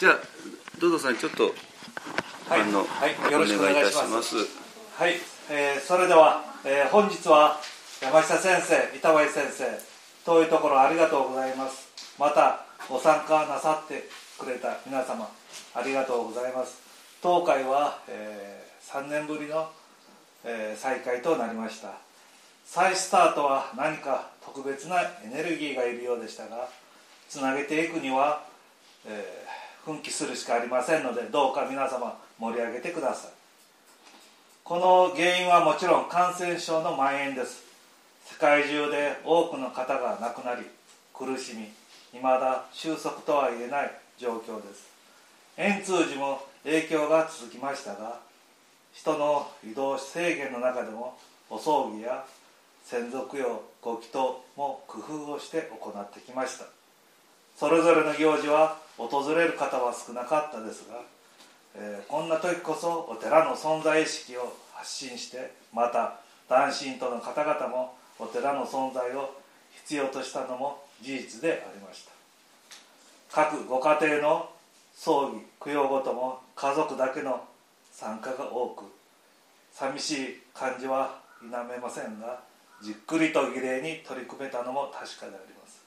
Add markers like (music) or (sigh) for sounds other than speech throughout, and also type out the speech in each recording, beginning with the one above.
じゃあどうぞさんちょっと、はい、あの、はい、よろしくお願いします。はい、えーそれでは、えー本日は山下先生板林先生遠いところありがとうございます。またご参加なさってくれた皆様ありがとうございます。当会は、え3年ぶりの、えー再開となりました。再スタートは何か特別なエネルギーがいるようでしたがつなげていくには、えー奮起するしかありませんのでどうか皆様盛り上げてください。この原因はもちろん感染症の蔓延です。世界中で多くの方が亡くなり苦しみ未だ収束とは言えない状況です。円通寺も影響が続きましたが人の移動制限の中でもお葬儀や先祖供養ご祈祷も工夫をして行ってきました。それぞれの行事は訪れる方は少なかったですが、えーこんな時こそお寺の存在意識を発信してまた男信徒の方々もお寺の存在を必要としたのも事実でありました。各ご家庭の葬儀供養ごとも家族だけの参加が多く寂しい感じは否めませんがじっくりと儀礼に取り組めたのも確かであります。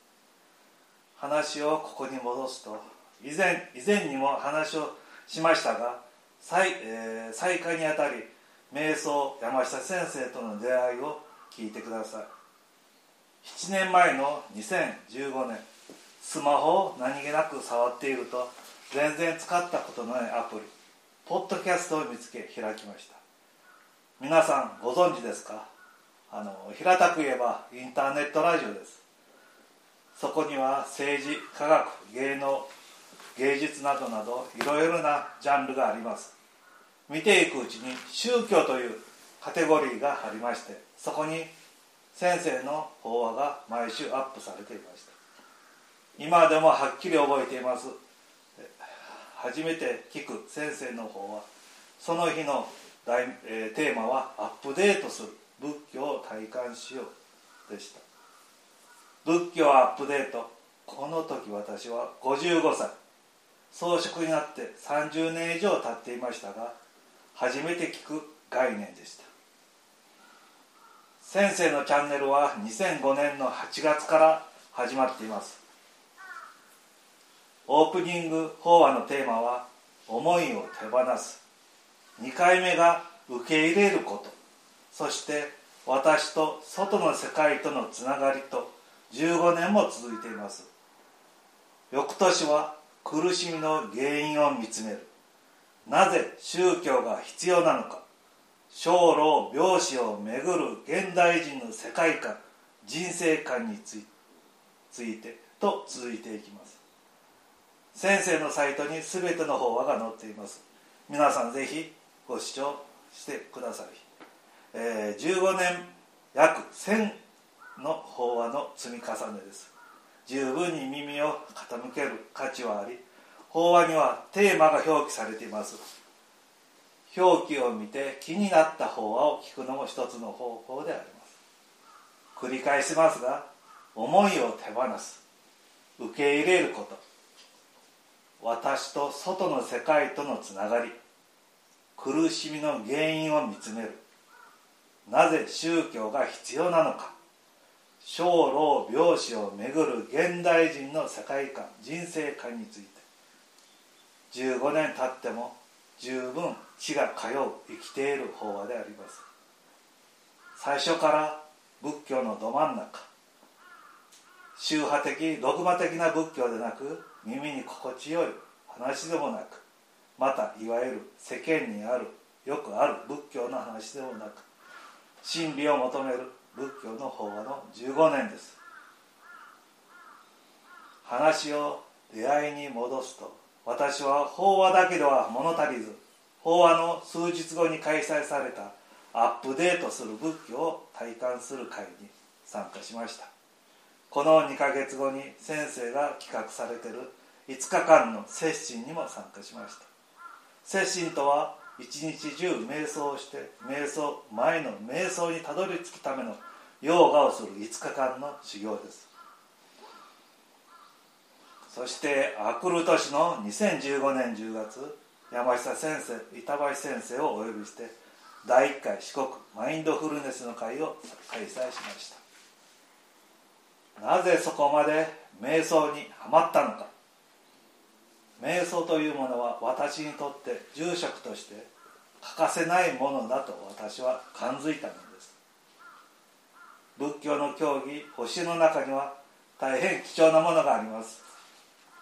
話をここに戻すと以前以前にも話をしましたが再,、えー再開にあたり瞑想山下先生との出会いを聞いてください。7年前の2015年スマホを何気なく触っていると全然使ったことのないアプリポッドキャストを見つけ開きました。皆さんご存知ですか？あの平たく言えばインターネットラジオです。そこには政治科学芸能芸術などなどいろいろなジャンルがあります。見ていくうちに宗教というカテゴリーがありましてそこに先生の法話が毎週アップされていました。今でもはっきり覚えています。初めて聞く先生の法話。その日の題、えーテーマはアップデートする。仏教を体感しようでした。仏教アップデート。この時私は55歳。装飾になって30年以上経っていましたが初めて聞く概念でした。先生のチャンネルは2005年の8月から始まっています。オープニング法話のテーマは「思いを手放す」2回目が「受け入れること」そして私と外の世界とのつながりと15年も続いています。翌年は苦しみの原因を見つめる。なぜ宗教が必要なのか。生老病死をめぐる現代人の世界観人生観についてと続いていきます。先生のサイトに全ての法話が載っています。皆さんぜひご視聴してください、えー15年約1000の法話の積み重ねです。十分に耳を傾ける価値はあり法話にはテーマが表記されています。表記を見て気になった法話を聞くのも一つの方法であります。繰り返しますが思いを手放す。受け入れること。私と外の世界とのつながり。苦しみの原因を見つめる。なぜ宗教が必要なのか。生老病死をめぐる現代人の世界観人生観について。15年経っても十分血が通う生きている法話であります。最初から仏教のど真ん中。宗派的ドグマ的な仏教でなく耳に心地よい話でもなくまたいわゆる世間にあるよくある仏教の話でもなく真理を求める仏教の法話の15年です。話を出会いに戻すと私は法話だけでは物足りず法話の数日後に開催されたアップデートする仏教を体感する会に参加しました。この2ヶ月後に先生が企画されている5日間の接心にも参加しました。接心とは一日中瞑想をして瞑想前の瞑想にたどり着くためのヨーガをする5日間の修行です。そしてあくる年の2015年10月山下先生板橋先生をお呼びして第1回四国マインドフルネスの会を開催しました。なぜそこまで瞑想にはまったのか。瞑想というものは私にとって住職として欠かせないものだと私は感づいたのです。仏教の教義星の中には大変貴重なものがあります。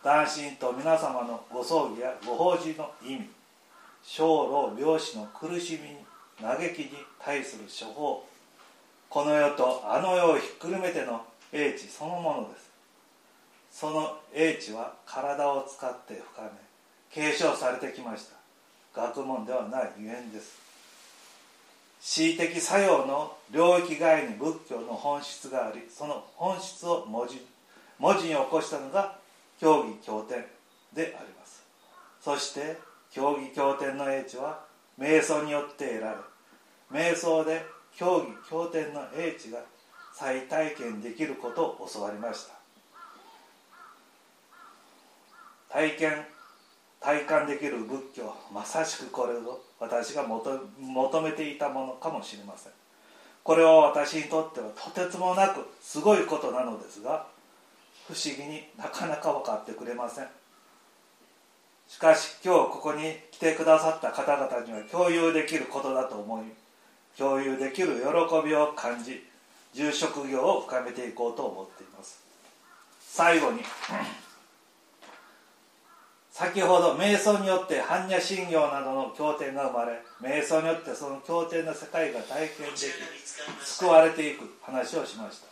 男神と皆様のご葬儀やご法事の意味生老病死の苦しみに嘆きに対する処方。この世とあの世をひっくるめての英知そのものです。その英知は体を使って深め継承されてきました。学問ではないゆえんです。恣意的作用の領域外に仏教の本質がありその本質を文字文字に起こしたのが教義経典であります。そして教義経典の英知は瞑想によって得られ瞑想で教義経典の英知が再体験できることを教わりました。体験体感できる仏教まさしくこれを私が求めていたものかもしれません。これは私にとってはとてつもなくすごいことなのですが不思議になかなか分かってくれません。しかし今日ここに来てくださった方々には共有できることだと思い共有できる喜びを感じ住職業を深めていこうと思っています。最後に先ほど瞑想によって般若心経などの経典が生まれ瞑想によってその経典の世界が体験でき救われていく話をしました。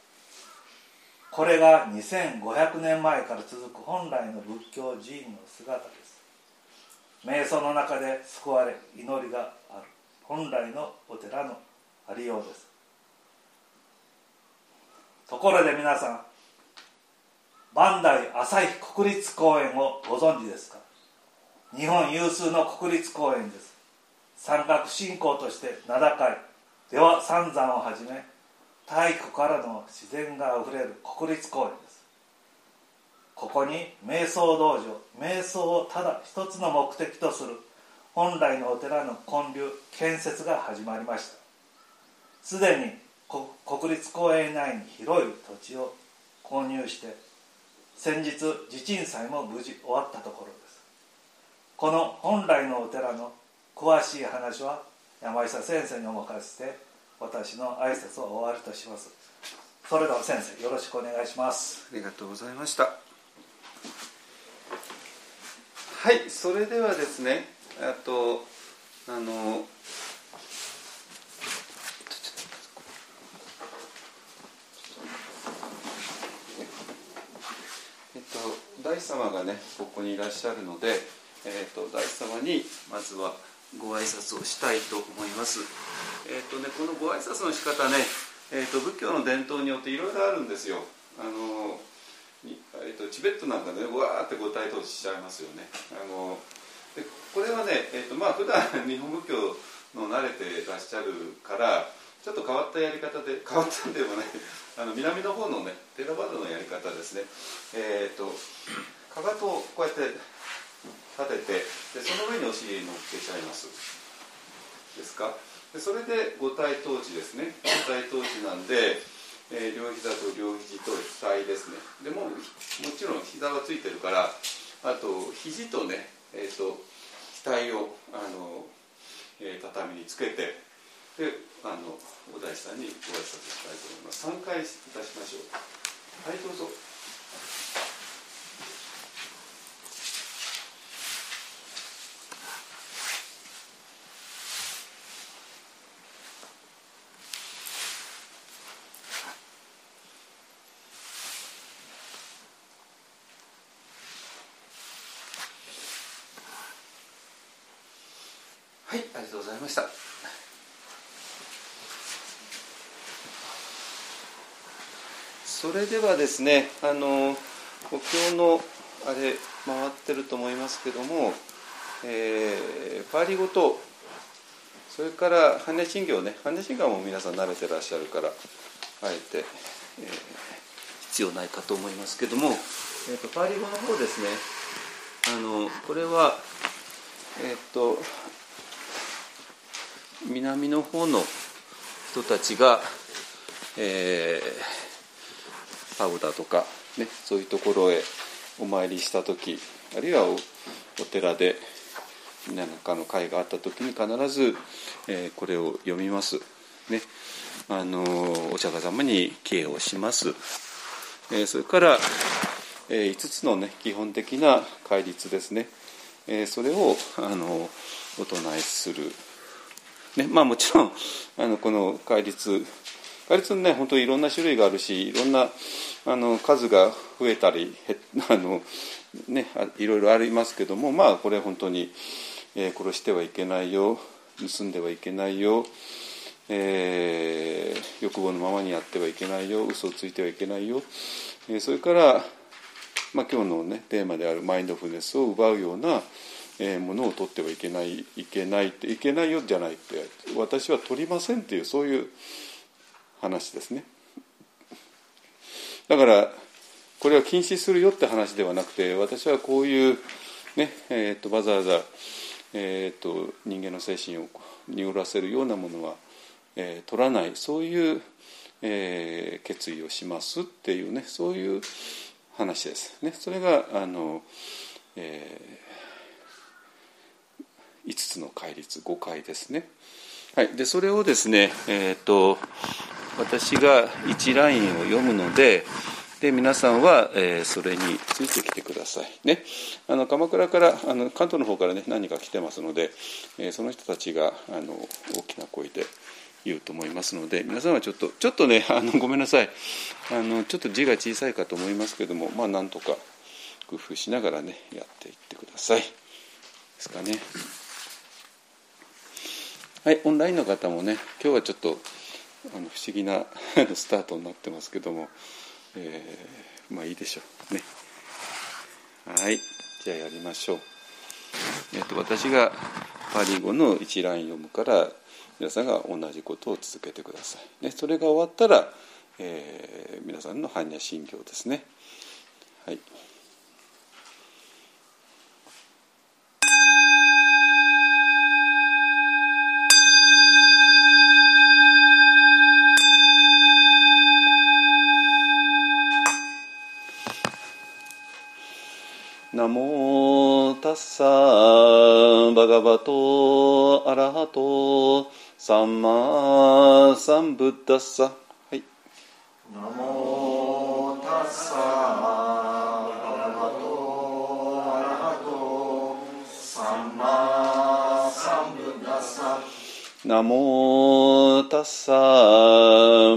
これが2500年前から続く本来の仏教寺院の姿です。瞑想の中で救われ祈りがある本来のお寺のありようです。ところで皆さん磐梯朝日国立公園をご存知ですか？日本有数の国立公園です。山岳信仰として名高い。では三山をはじめ太古からの自然があふれる国立公園です。ここに瞑想道場瞑想をただ一つの目的とする本来のお寺の建立建設が始まりました。すでに国立公園内に広い土地を購入して先日地鎮祭も無事終わったところです。この本来のお寺の詳しい話は山下先生にお任せして私の挨拶を終わりとします。それでは先生よろしくお願いします。ありがとうございました。はいそれではですねあとあのえっと大様がねここにいらっしゃるので、えっと、大師様にまずはご挨拶をしたいと思います。えっとね、このご挨拶の仕方ね、えっと、仏教の伝統によっていろいろあるんですよ。あのえっと、チベットなんかで、ね、わーってご体統しちゃいますよね。あのでこれはね、えっとまあ普段 (laughs) 日本仏教の慣れてらっしゃるからちょっと変わったやり方で変わったんでもないあの南の方のねテラバドのやり方ですね。えっ、とかかとをこうやって立ててでその上にお尻に乗っけちゃいます。ですか？でそれで五体統治ですね。五体統治なんで、えー、両膝と両肘と額ですね。でももちろん膝はついてるからあと肘とねえーと、額をあの、えー、畳につけてであのお大師さんにご挨拶したいと思います。3回いたしましょう。はいどうぞましたそれではですねあのお経のあれ回ってると思いますけども、えー、パーリ語とそれから般若心経ね。般若心経も皆さん慣れてらっしゃるからあえて、えー、必要ないかと思いますけどもえーと、パリ語の方ですね。あのこれはえっ、ー、と南の方の人たちが、えー、パウダとか、ね、そういうところへお参りした時あるいはお寺で何かの会があった時に必ず、えー、これを読みます。ね、あのお釈迦様に敬をします。えー、それから、え、5つの、ね、基本的な戒律ですね、え、それをあのお唱えする、ねまあ、もちろんあのこの戒律戒律ね本当にいろんな種類があるしいろんなあの数が増えたり (laughs) あの、ね、いろいろありますけどもまあこれ本当に、えー、殺してはいけないよ盗んではいけないよえー、欲望のままにやってはいけないよ嘘をついてはいけないよ、えー、それから、まあ、今日の、ね、テーマであるマインドフルネスを奪うような、えー、ものを取ってはいけないいけないっていけないよじゃないって私は取りませんっていうそういう話ですねだからこれは禁止するよって話ではなくて私はこういうねえーと、わざわざ、えーと人間の精神を濁らせるようなものはえー、取らないそういう、えー、決意をしますっていうねそういう話です。ね、それがあの、えー、5つの戒律5回ですね。はい、でそれをですね、えーと、私が一ラインを読むのでで皆さんは、えー、それについてきてください。ね、あの鎌倉からあの関東の方からね何か来てますので、えー、その人たちがあの大きな声で言うと思いますので皆さんはちょっとちょっとねあのごめんなさい。あのちょっと字が小さいかと思いますけどもまあなんとか工夫しながらねやっていってください。ですかね。はいオンラインの方もね今日はちょっとあの不思議な (laughs) スタートになってますけども、えー、まあいいでしょう。ね。はい。じゃあやりましょう。えっと私がパリ語の一ライン読むから皆さんが同じことを続けてください、ね、それが終わったら、えー、皆さんの般若心経ですね。はい。ッサバガバトアラハトサンマサンブッダッサ。はい。ナモタッサバガバトアラハトサンマサンブッダッサナモタッサ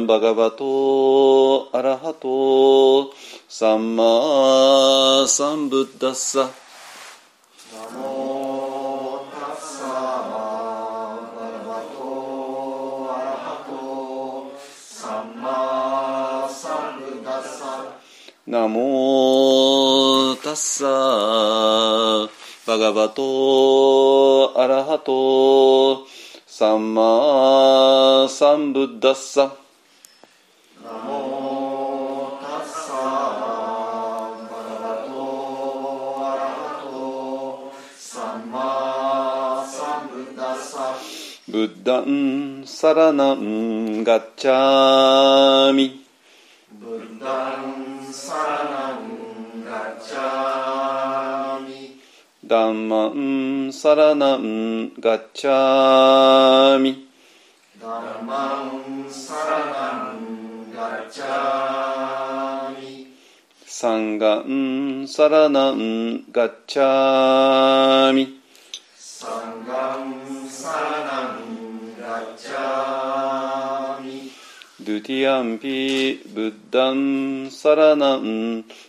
バガバトアラハトサンマサンブッダッサ。ナモタッサバガバトアラハトサンマサンブッダッサ。ナモタッサバガバトアラハトサンマサンブッダッサ。ブッダンサラナンガッチャミ。ブッダンダンマンサラナンガチャミダンマンサラナンガチャミサンガンサラナンガチャミサンガンサラナンガチャミドゥティアンピブッダンサラナンガッチャミ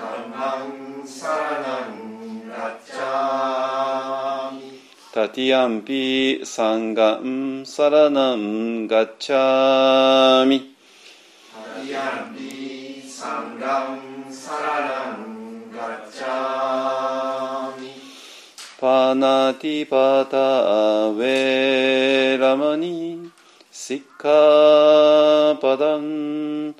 ゥティアンピダンマンサラナンガッチャミドゥティアンピダンマンサラナンガチャミドゥティアンピサンガンサラナン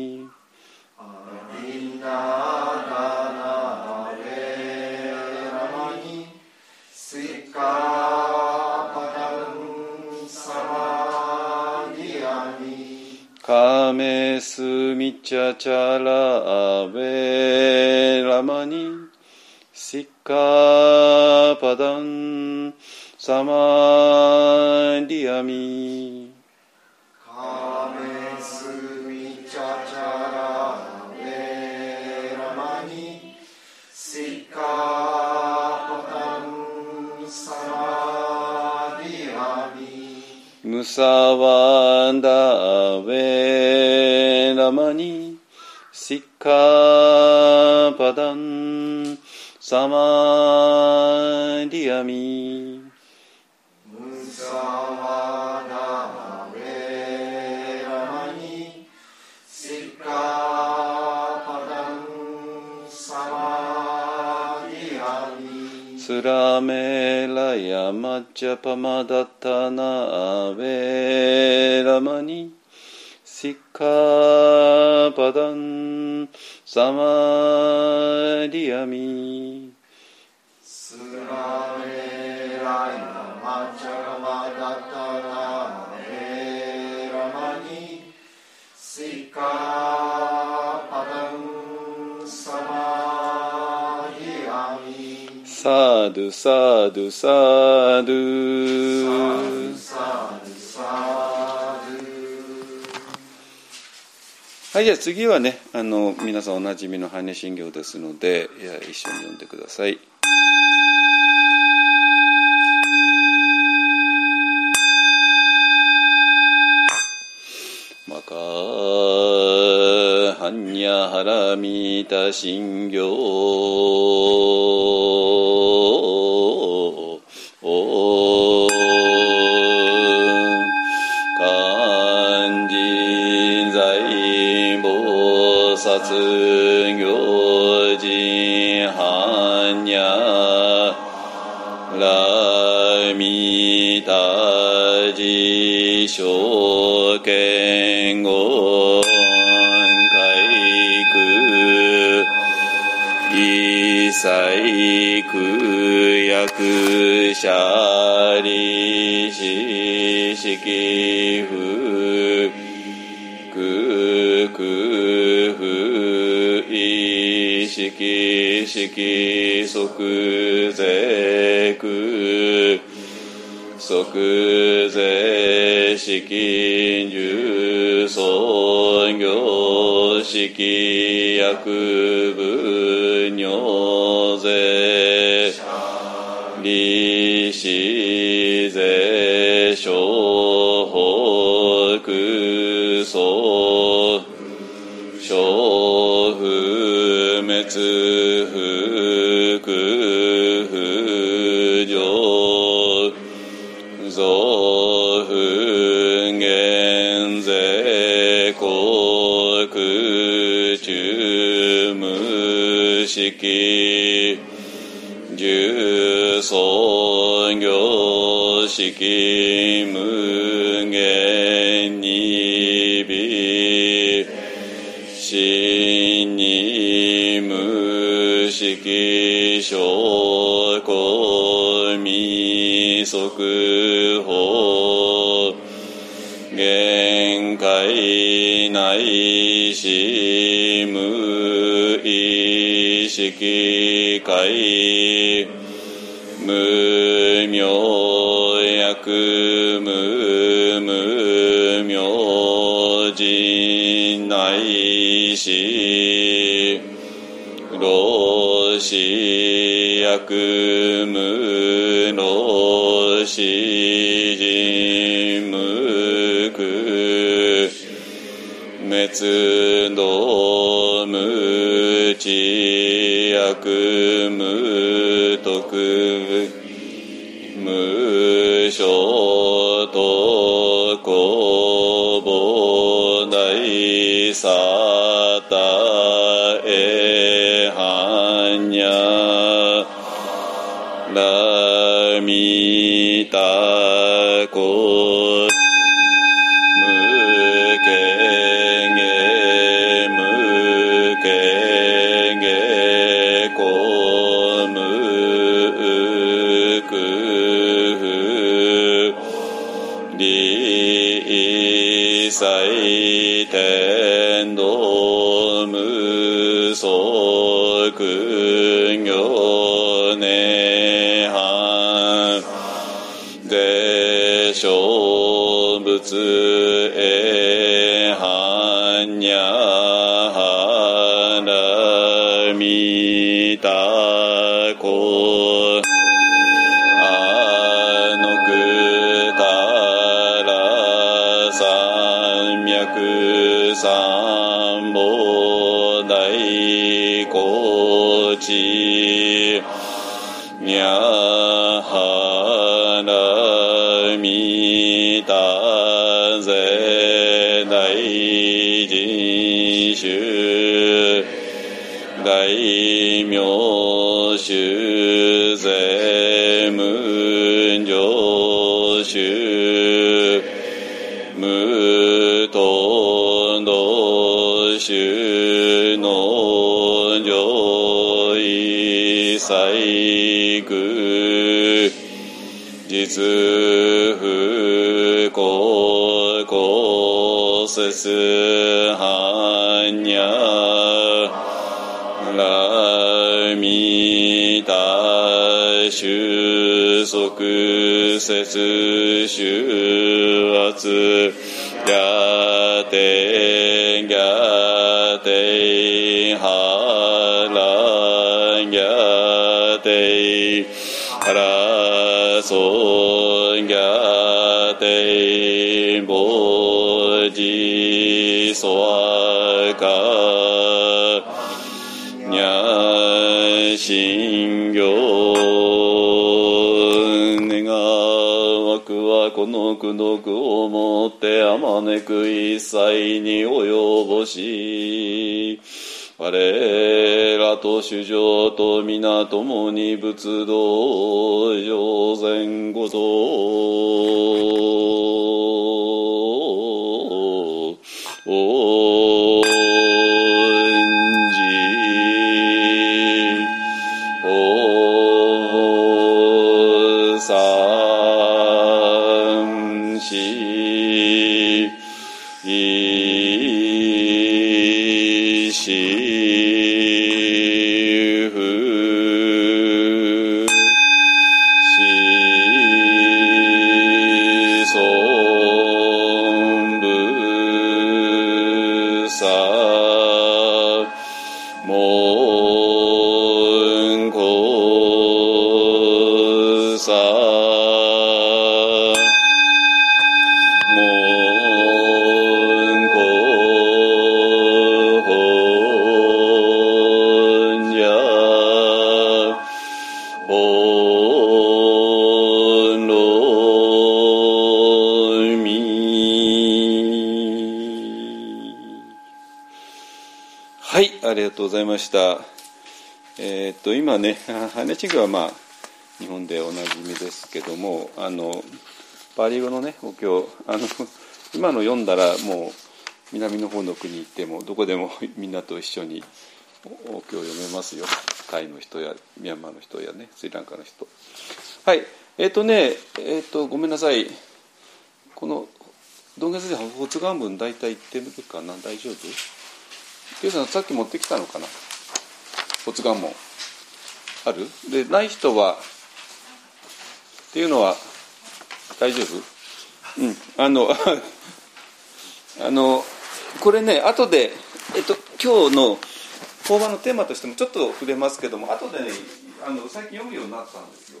ニチャチャラベラマニシッカパダンサマディアミカメスミチャチャラベラマニシッカパダンサマディアミムサワンダベラマニカパダンサマディアミムサワナマベラマニシッカパダンサマディアミスラメラヤマジャパマダタナアベラマニシッカパダン sumichachara veramani Sikkhapadam samadhiyami Kame sumichachara veramani Sikkhapadam samadhiyami Musavanda veramani Sikkhapadam samadhiyami Musavada veramani Sikkhapadam samadhiyami Suramela yamajjapamadhatana veramani Sikkhapadam samadhiyami Surameraya Majjamadatana veramani Sikkhapadam samadhiyami Sadhu sadhu sadhu Sadhu はい、じゃあ次はね、あの皆さんおなじみの般若心経ですので、一緒に読んでください。マカハニャハラミタ心経行人般若ラミタジ証券語一切空薬者利子式不意識式即税空即税式重創業式薬部尿税。利子税商不滅不上増不減税国中無式重創業式無式証拠未速報限界内し無意識界無明薬無無明人内しし薬無の詩人無め滅の無知薬主の上位細具実不公公節般若ラミタ収束節収主上と皆共に仏道した。えー、っと今ねハネチグはまあ日本でおなじみですけどもあのパリ語のねお経あの (laughs) 今の読んだらもう南の方の国行ってもどこでも (laughs) みんなと一緒にお経を読めますよ。タイの人やミャンマーの人やねスリランカの人。はいえっ、とねえっ、とごめんなさい。このドンゲで発発願文大体言ってみるかな？大丈夫？さんさっき持ってきたのかな？骨がんもある？でない人はっていうのは大丈夫？うん。あの (laughs) あのこれね後でえっと今日の講話のテーマとしてもちょっと触れますけども後でねあの最近読むようになったんですよ。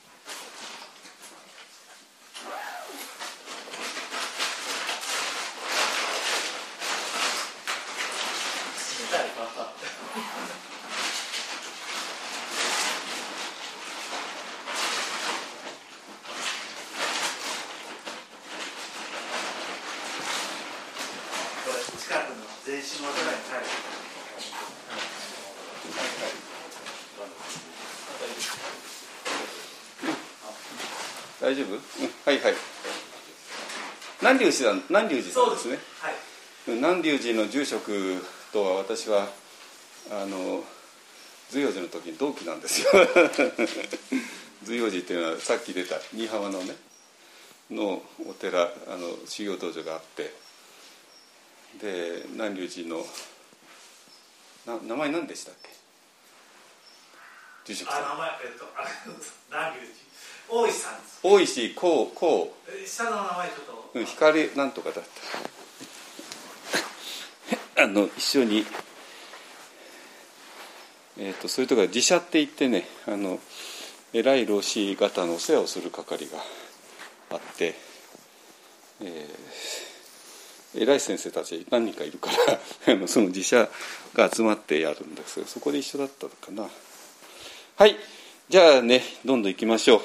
大丈夫、うん、はいはい南龍寺さん南龍寺さんですね。はい、南龍寺の住職とは私はあの随陽寺の時に同期なんですよ。(laughs) 随陽寺っていうのはさっき出た新居浜のねのお寺あの修行道場があって。で南龍寺のな名前何でしたっけ？住職さん。あ名前えっとあ南龍寺。大石さんです。大石こうこう。下の名前ちょっと、うん、光なんとかだった。(laughs) あの一緒にえーと、そういうところ自社って言ってねあの偉い老子方のお世話をする係があって、えー、偉い先生たち何人かいるから (laughs) あのその自社が集まってやるんですけどそこで一緒だったのかな。はいじゃあねどんどん行きましょう。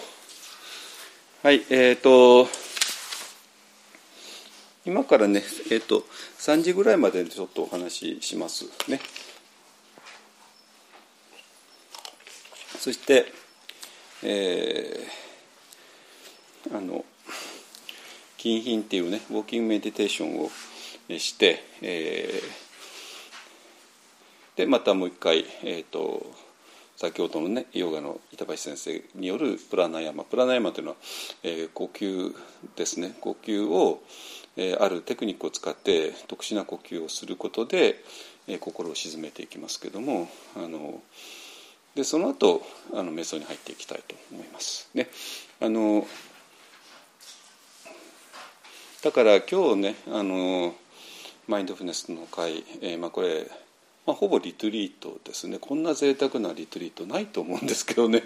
はいえっ、ー、と今からねえっ、ー、と3時ぐらいまでちょっとお話ししますね。そして、えー、あの金品っていうねウォーキングメディテーションをして、えー、でまたもう一回、えーと、先ほどのねヨガの板橋先生によるプラナヤマ。プラナヤマというのは、えー、呼吸ですね。呼吸を、え、あるテクニックを使って特殊な呼吸をすることで、え、心を鎮めていきますけどもあのでその後あの瞑想に入っていきたいと思います。ね、あのだから今日ねあのマインドフルネスの会、えー、まあ、これ、まあ、ほぼリトリートですね。こんな贅沢なリトリートないと思うんですけどね。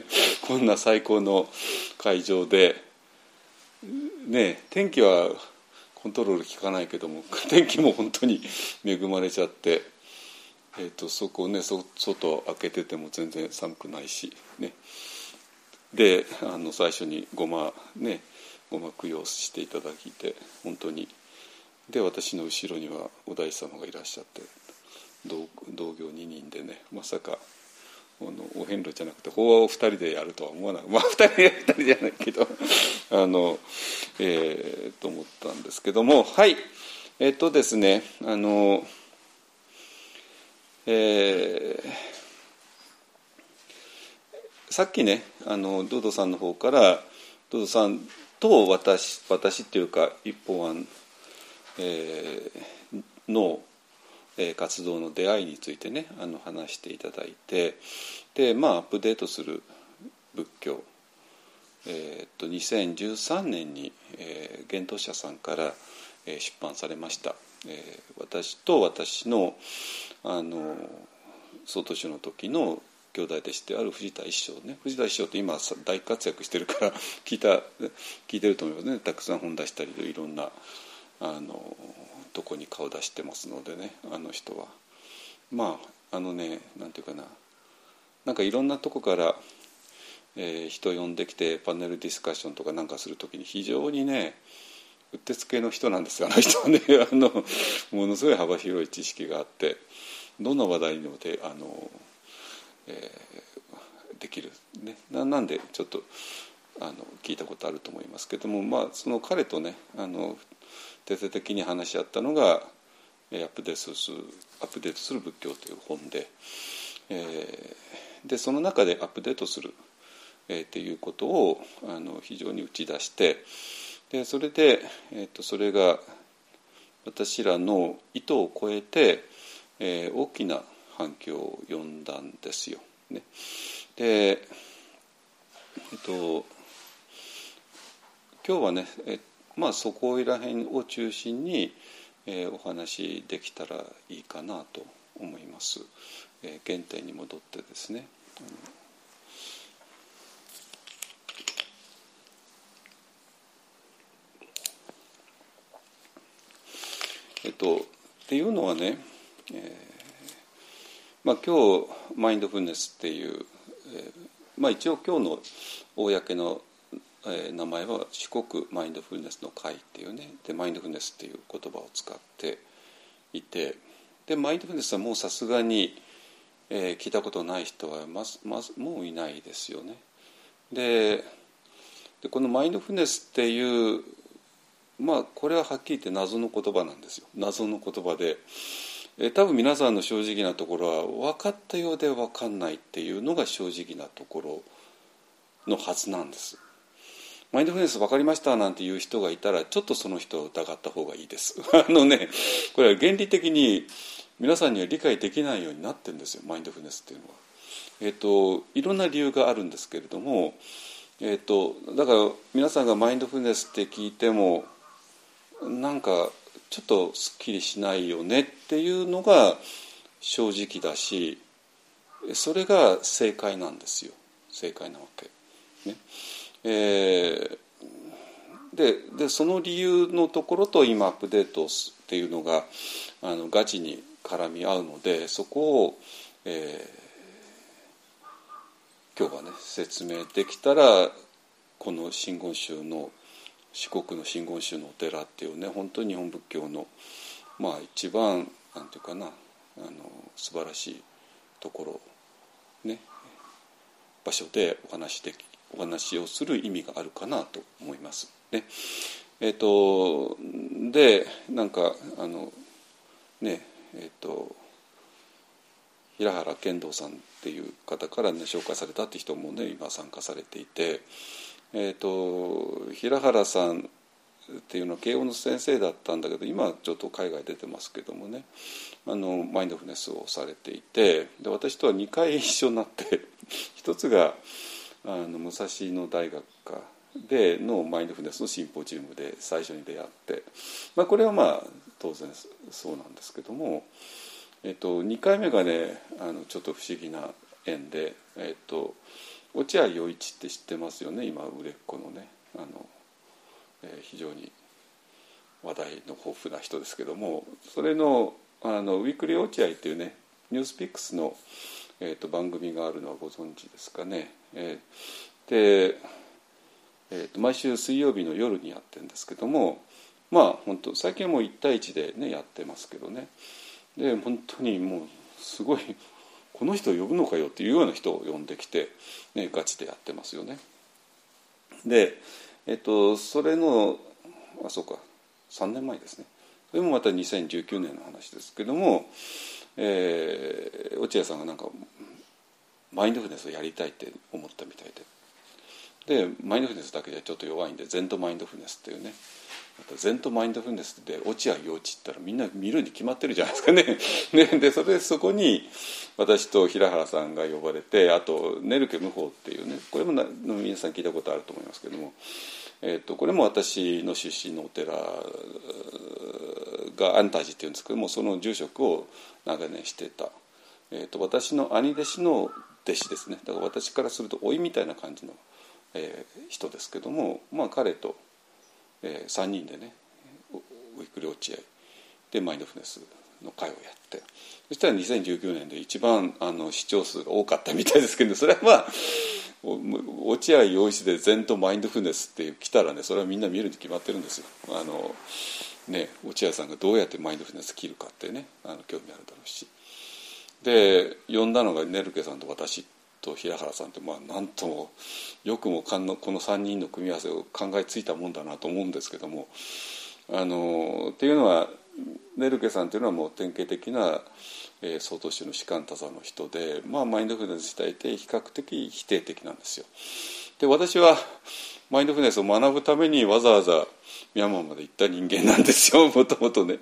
こんな最高の会場でね天気はコントロール効かないけども (laughs) 天気も本当に恵まれちゃって。えーと、そこねそ外開けてても全然寒くないしねであの最初にごまねごま供養していただいて本当にで私の後ろにはお大師様がいらっしゃって同同業2人でねまさかあのお遍路じゃなくて法話を2人でやるとは思わないまあ2人で2人じゃないけど (laughs) あのえー、と思ったんですけどもはい。えっ、ー、とですねあのえー、さっきねあのドドさんの方からドドさんと私私っていうか一本案、えー、の、え、活動の出会いについてねあの話していただいてでまあアップデートする仏教えー、っと2013年に、えー、幻冬者さんから、え、出版されました、えー、私と私のあの総統首の時の兄弟弟子である藤田一生ね。藤田一生って今大活躍してるから (laughs) 聞いた聞いてると思いますね。たくさん本出したりいろんなあのとこに顔出してますのでねあの人は。まああのねなんていうかな。なんかいろんなとこから、えー、人呼んできてパネルディスカッションとかなんかする時に非常にねうってつけの人なんですよ。あの人はね (laughs) あのものすごい幅広い知識があってどんな話題にもてあの、えー、できる、ね、ななんでちょっとあの聞いたことあると思いますけども、まあ、その彼とねあの徹底的に話し合ったのがアップデートする「アップデートする仏教」という本で,、えー、でその中でアップデートする、えー、っていうことをあの非常に打ち出してでそれで、えーと、それが私らの意図を超えて、えー、大きな反響を呼んだんですよ。ね、でえっ、と今日はね、えまあそこら辺を中心に、えー、お話できたらいいかなと思います。えー、原点に戻ってですね。えっと、っていうのはね、えーまあ、今日マインドフルネスっていう、えーまあ、一応今日の公の、名前は四国マインドフルネスの会っていうね。でマインドフルネスっていう言葉を使っていて。でマインドフルネスはもうさすがに、えー、聞いたことない人はままもういないですよね。ででこのマインドフルネスっていうまあこれははっきり言って謎の言葉なんですよ。謎の言葉で、え多分皆さんの正直なところは分かったようで分かんないっていうのが正直なところのはずなんです。マインドフルネス分かりましたなんていう人がいたらちょっとその人を疑った方がいいです (laughs) あのねこれは原理的に皆さんには理解できないようになってるんですよマインドフルネスっていうのは。えっ、といろんな理由があるんですけれども、えっ、とだから皆さんがマインドフルネスって聞いてもなんかちょっとすっきりしないよねっていうのが正直だしそれが正解なんですよ正解なわけ。ねえー、ででその理由のところと今アップデートっていうのがあのガチに絡み合うのでそこを、えー、今日はね説明できたらこの真言宗の四国の真言宗のお寺っていうね本当に日本仏教のまあ一番なんていうかなあの素晴らしいところね場所でお話できお話をする意味があるかなと思います。ねえーと、でなんかあのねえっ、ー、と平原健道さんっていう方からね紹介されたって人もね今参加されていてえーと、平原さんっていうのは慶応の先生だったんだけど今ちょっと海外出てますけどもねあのマインドフネスをされていてで私とは2回一緒になって (laughs) 一つがあの武蔵野大学科でのマインドフルネスのシンポジウムで最初に出会って、まあ、これはまあ当然そうなんですけども、えっと、2回目がねあのちょっと不思議な縁で、えっと、落合陽一って知ってますよね？今売れっ子のねあの、えー、非常に話題の豊富な人ですけどもそれのあのウィークリー落合っていうねニュースピックスの、えーと、番組があるのはご存知ですかね？えー、で、えーと、毎週水曜日の夜にやってるんですけどもまあ本当最近はもう1対1でねやってますけどねで本当にもうすごいこの人を呼ぶのかよっていうような人を呼んできて、ね、ガチでやってますよね。で、えっと、それのあそうか3年前ですねそれもまた2019年の話ですけども、えー、落合さんがなんかマインドフルネスをやりたいって思ったみたいで。でマインドフルネスだけではちょっと弱いんでゼントマインドフルネスっていうね。ゼントマインドフルネスで落合陽一ったらみんな見るに決まってるじゃないですかね。(laughs) ねでそれでそこに私と平原さんが呼ばれてあとネルケ無法っていうね。これもな皆さん聞いたことあると思いますけども、えーと、これも私の出身のお寺が安泰寺っていうんですけどもその住職を長年してた、えーと、私の兄弟子の弟子ですねだから私からすると甥みたいな感じの、えー、人ですけどもまあ彼と、えー、3人でねウィークリー落合でマインドフネスの会をやってそしたら2019年で一番あの視聴数が多かったみたいですけどそれはまあ落合陽一で禅とマインドフネスって来たらねそれはみんな見るに決まってるんですよ。あのね、落合さんがどうやってマインドフルネス切るかってねあの興味あるだろうしで呼んだのがネルケさんと私と平原さんってまあなんともよくもこの3人の組み合わせを考えついたもんだなと思うんですけどもあのっていうのはネルケさんというのはもう典型的な、えー、曹洞宗の士官多座の人で、まあ、マインドフルネス自体で比較的否定的なんですよ。で私はマインドフルネスを学ぶためにわざわざミャンマーまで行った人間なんですよもともとね。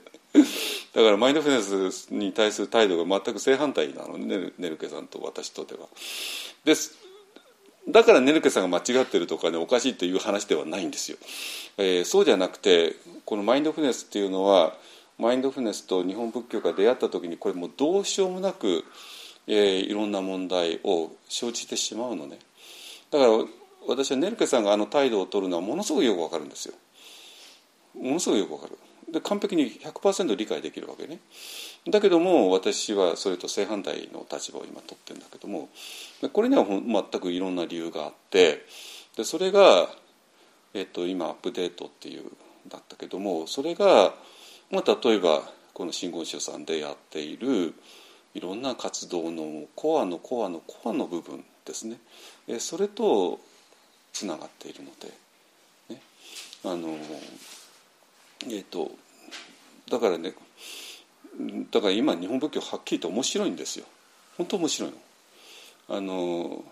だからマインドフルネスに対する態度が全く正反対なのねネルケさんと私とでは。ですだからネルケさんが間違ってるとかねおかしいという話ではないんですよ。えー、そうじゃなくてこのマインドフルネスっていうのはマインドフルネスと日本仏教が出会った時にこれもうどうしようもなく、えー、いろんな問題を生じてしまうのねだから私はネルケさんがあの態度を取るのはものすごくよくわかるんですよものすごくよくわかるで完璧に100%理解できるわけね。だけども私はそれと正反対の立場を今取ってるんだけどもこれには全くいろんな理由があってでそれが、えっと、今アップデートっていうだったけどもそれがまあ、例えばこの真言宗さんでやっているいろんな活動のコアのコアのコアの部分ですね。それとつながっているので、ね、あのえっ、とだからねだから今日本仏教はっきりと面白いんですよ本当面白いの。あの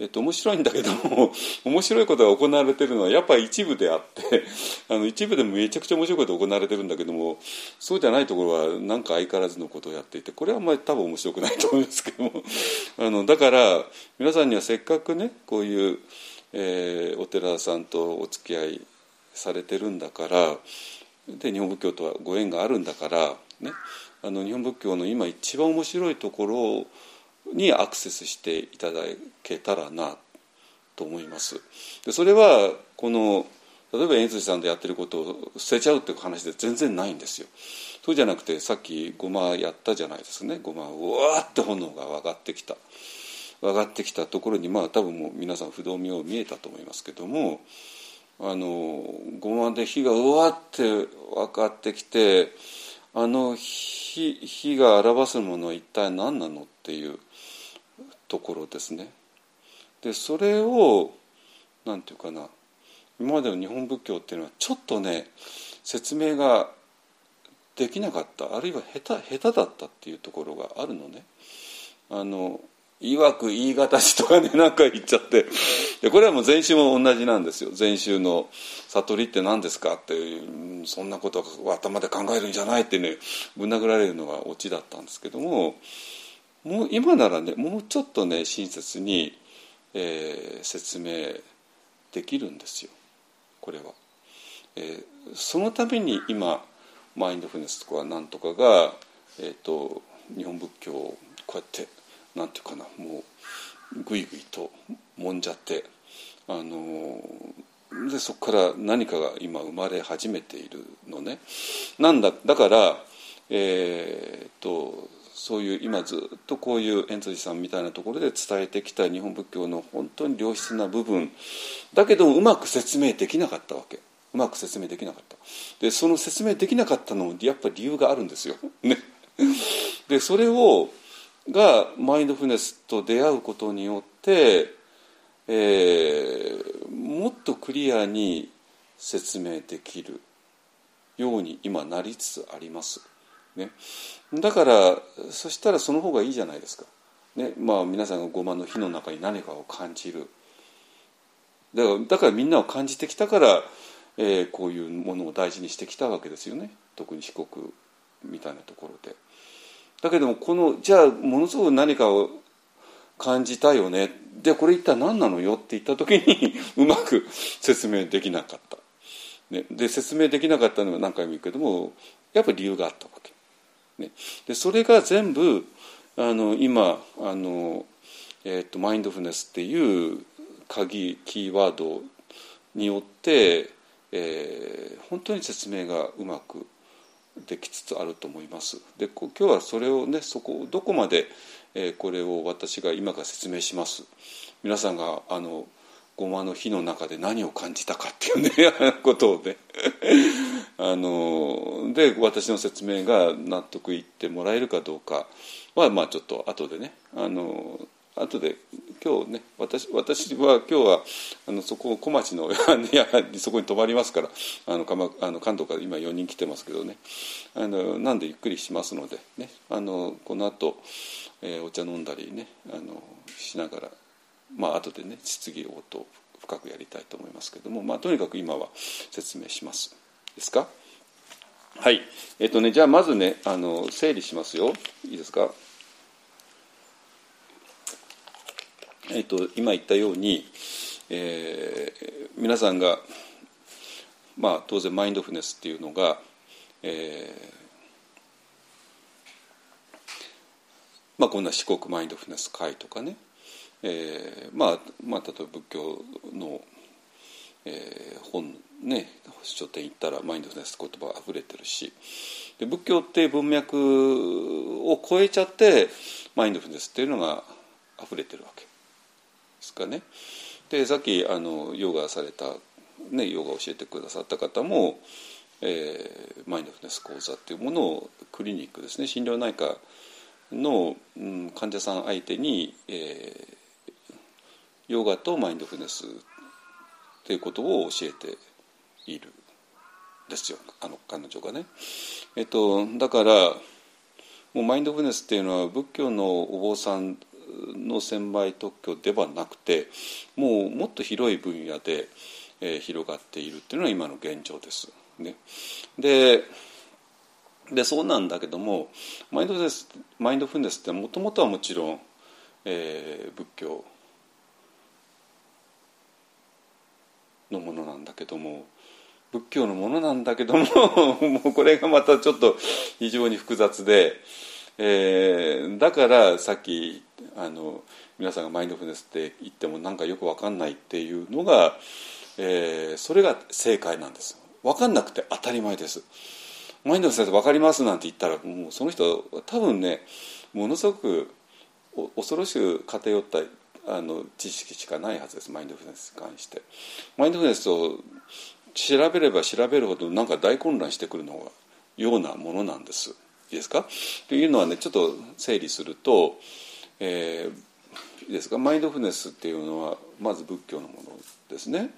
えっと、面白いんだけども (laughs) 面白いことが行われてるのはやっぱり一部であって (laughs) あの一部でもめちゃくちゃ面白いことが行われてるんだけどもそうじゃないところは何か相変わらずのことをやっていてこれはあんまり多分面白くないと思いますけども (laughs) あのだから皆さんにはせっかくねこういう、えー、お寺さんとお付き合いされてるんだからで日本仏教とはご縁があるんだからねあの日本仏教の今一番面白いところにアクセスしていただけたらなと思います。でそれはこの例えば円辻さんでやってることを捨てちゃうっていう話で全然ないんですよ。そうじゃなくてさっきごまやったじゃないですねごまうわーって炎が上がってきた上がってきたところにまあ多分もう皆さん不動明見えたと思いますけどもあのごまで火がうわって上がってきてあの火火が表すものは一体何なのっていうところですね。でそれを何て言うかな今までの日本仏教っていうのはちょっとね説明ができなかったあるいは下手下手だったっていうところがあるのね。あのいわく言いしとかねなんか言っちゃってでこれはもう禅宗も同じなんですよ禅宗の悟りって何ですかってそんなことを頭で考えるんじゃないってねぶん殴られるのがオチだったんですけどももう今ならねもうちょっとね親切に、えー、説明できるんですよこれは。えー、そのために今マインドフルネスとかなんとかが、えーと、日本仏教をこうやってなんていうかなもうぐいぐいともんじゃってあのでそこから何かが今生まれ始めているのね。なんだだからえー、っとそういう今ずっとこういう円辻さんみたいなところで伝えてきた日本仏教の本当に良質な部分だけどうまく説明できなかったわけうまく説明できなかったでその説明できなかったのもやっぱり理由があるんですよ。ね、でそれをがマインドフルネスと出会うことによって、えー、もっとクリアに説明できるように今なりつつあります。ね、だからそしたらその方がいいじゃないですか、ね。まあ、皆さんがごまの火の中に何かを感じる。だからだからみんなを感じてきたから、えー、こういうものを大事にしてきたわけですよね。特に四国みたいなところで。だけどもこのじゃあものすごく何かを感じたよねでこれ一体何なのよって言った時に (laughs) うまく説明できなかった。ね、で説明できなかったのは何回も言うけどもやっぱり理由があったわけ。ね、でそれが全部あの今あの、えーと、マインドフネスっていう鍵キーワードによって、えー、本当に説明がうまくできつつあると思います。で今日はそれをねそこどこまで、えー、これを私が今から説明します。皆さんがあのごまの火の中で何を感じたかっていうね (laughs) ことをね (laughs) あので私の説明が納得いってもらえるかどうかはまあちょっと後でねあの後で今日ね私私は今日はあのそこ小町の (laughs) そこに泊まりますからあの鎌あの関東から今4人来てますけどね。あのなんでゆっくりしますので、ね、あのこの後、えー、お茶飲んだりねあのしながらまあ後でね質疑応答深くやりたいと思いますけども、まあ、とにかく今は説明します。ですか？はい。えっとねじゃあまずねあの整理しますよ。いいですか？えっと今言ったように、えー、皆さんがまあ当然マインドフネスっていうのが、えーまあ、こんな四国マインドフネス会とかねえー、まあ、まあ例えば仏教の、えー、本ね書店行ったらマインドフネスって言葉あふれてるしで仏教って文脈を超えちゃってマインドフネスっていうのがあふれてるわけ。ですかね。でさっきあのヨガされた、ね、ヨガを教えてくださった方も、えー、マインドフルネス講座っていうものをクリニックですね心療内科の、うん、患者さん相手に、えー、ヨガとマインドフルネスということを教えているですよあの彼女がね。えっと、だからもうマインドフルネスっていうのは仏教のお坊さんの専売特許ではなくてもうもっと広い分野で、えー、広がっているっていうのが今の現状です。ね、ででそうなんだけどもマインドフルネスマインドフルネスってもともとはもちろん、えー、仏教のものなんだけども仏教のものなんだけども (laughs) もうこれがまたちょっと非常に複雑で、えー、だからさっきあの皆さんがマインドフルネスって言ってもなんかよく分かんないっていうのが、えー、それが正解なんです分かんなくて当たり前です。マインドフルネス分かりますなんて言ったらもうその人多分ねものすごく恐ろしく偏ったあの知識しかないはずです。マインドフルネスに関して。マインドフルネスを調べれば調べるほどなんか大混乱してくるのようなものなんです。ですか？というのはねちょっと整理すると、えー、いいですか？マインドフネスっていうのはまず仏教のものですね。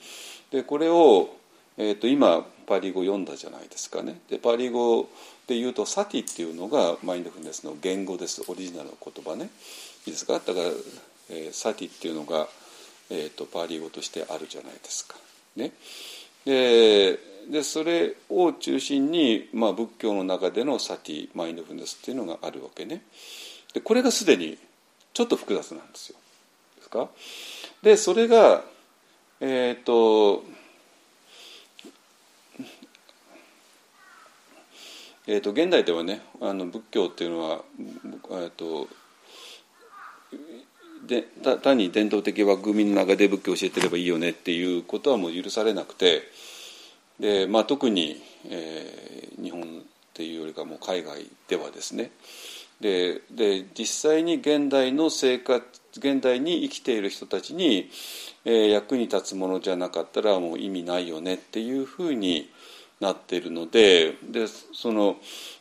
でこれを、えーと、今パーリ語読んだじゃないですかね。でパーリ語で言うと sati っていうのがマインドフルネスの原語です。オリジナルの言葉ね。いいですか？だからえー、 sati っていうのが、えーと、パーリ語としてあるじゃないですか。ね、ででそれを中心に、まあ、仏教の中での sati マインドフルネスっていうのがあるわけね。でこれがすでにちょっと複雑なんですよ。ですか？でそれがえっ、ー、とえーと、現代ではねあの仏教っていうのは、えーとで単に伝統的枠組みの中で仏教を教えてればいいよねっていうことはもう許されなくてで、まあ、特に、えー、日本っていうよりかも海外ではですね。でで実際に現代の生活現代に生きている人たちに、えー、役に立つものじゃなかったらもう意味ないよねっていうふうになっているのででその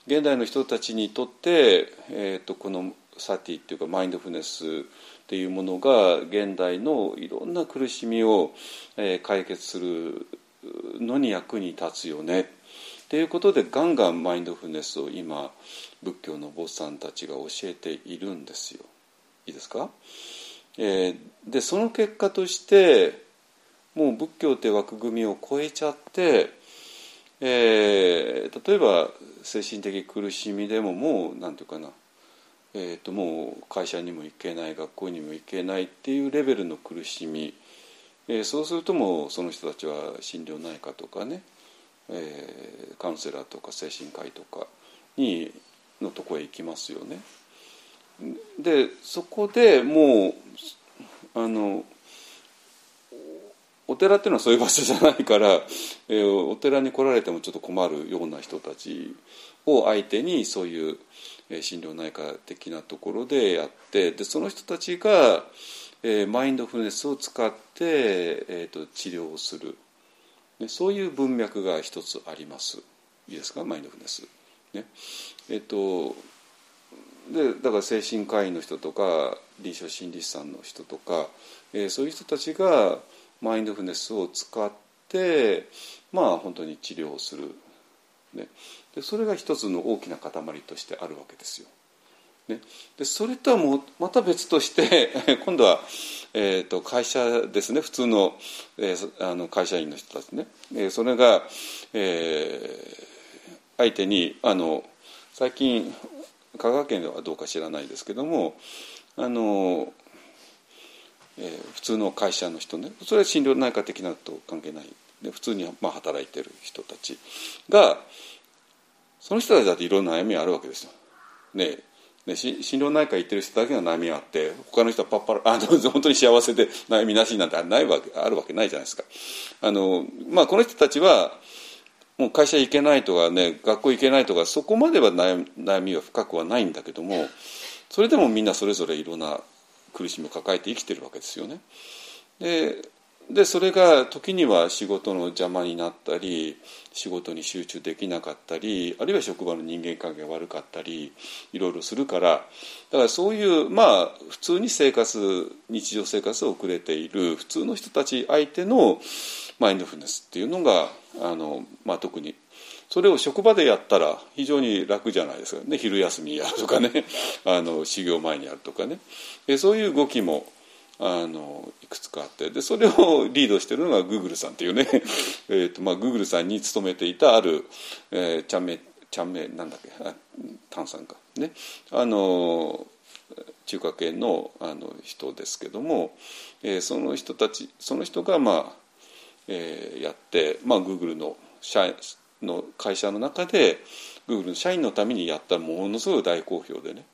現代の人たちにとって、えーと、このサティっていうかマインドフルネスっていうものが現代のいろんな苦しみをえ解決するのに役に立つよね。っていうことでガンガンマインドフルネスを今仏教の坊さんたちが教えているんですよ。いいですか、えー、でその結果としてもう仏教って枠組みを超えちゃって、えー、例えば精神的苦しみでももう何て言うかな。えーと、もう会社にも行けない学校にも行けないっていうレベルの苦しみ、えー、そうするともうその人たちは心療内科とかね、えー、カウンセラーとか精神科医とかにのとこへ行きますよね。でそこでもうあのお寺っていうのはそういう場所じゃないから、えー、お寺に来られてもちょっと困るような人たちを相手にそういう心療内科的なところでやってでその人たちが、えー、マインドフルネスを使って、えーと、治療をする、ね、そういう文脈が一つあります。いいですか？マインドフルネス。ね。えっ、ー、とでだから精神科医の人とか臨床心理士さんの人とか、えー、そういう人たちがマインドフルネスを使ってまあ本当に治療をする、ね、でそれが一つの大きな塊としてあるわけですよ。ね、でそれとはもうまた別として (laughs) 今度は、えーと、会社ですね。普通の,、えー、あの会社員の人たちね、えー、それが、えー、相手にあの最近香川県ではどうか知らないですけどもあの、えー、普通の会社の人ね。それは心療内科的なと関係ない。で普通にまあ働いてる人たちがその人たちだっていろんな悩みあるわけですよ。ねね、心療内科行ってる人だけが悩みがあって他の人はパッパラ (laughs) あの本当に幸せで悩みなしなんてないわけあるわけないじゃないですか。あのまあ、この人たちはもう会社行けないとかね学校行けないとかそこまでは悩みは深くはないんだけどもそれでもみんなそれぞれいろんな苦しみを抱えて生きてるわけですよね。ででそれが時には仕事の邪魔になったり仕事に集中できなかったりあるいは職場の人間関係が悪かったりいろいろするからだからそういうまあ普通に生活日常生活を送れている普通の人たち相手のマインドフルネスっていうのがあの、まあ、特にそれを職場でやったら非常に楽じゃないですか。ね昼休みやるとかね。あの修行前にやるとかね。そういう動きもあのいくつかあって。でそれをリードしてるのがグーグルさんっていうね。(laughs) えと、まあ、グーグルさんに勤めていたある、えー、チャンメチャンメなんだっけあタンさんか。ね。あの中華系のあの人ですけども、えー、その人たちその人がまあ、えー、やって、まあ、グーグルの社の会社の中でグーグルの社員のためにやったものすごい大好評でね。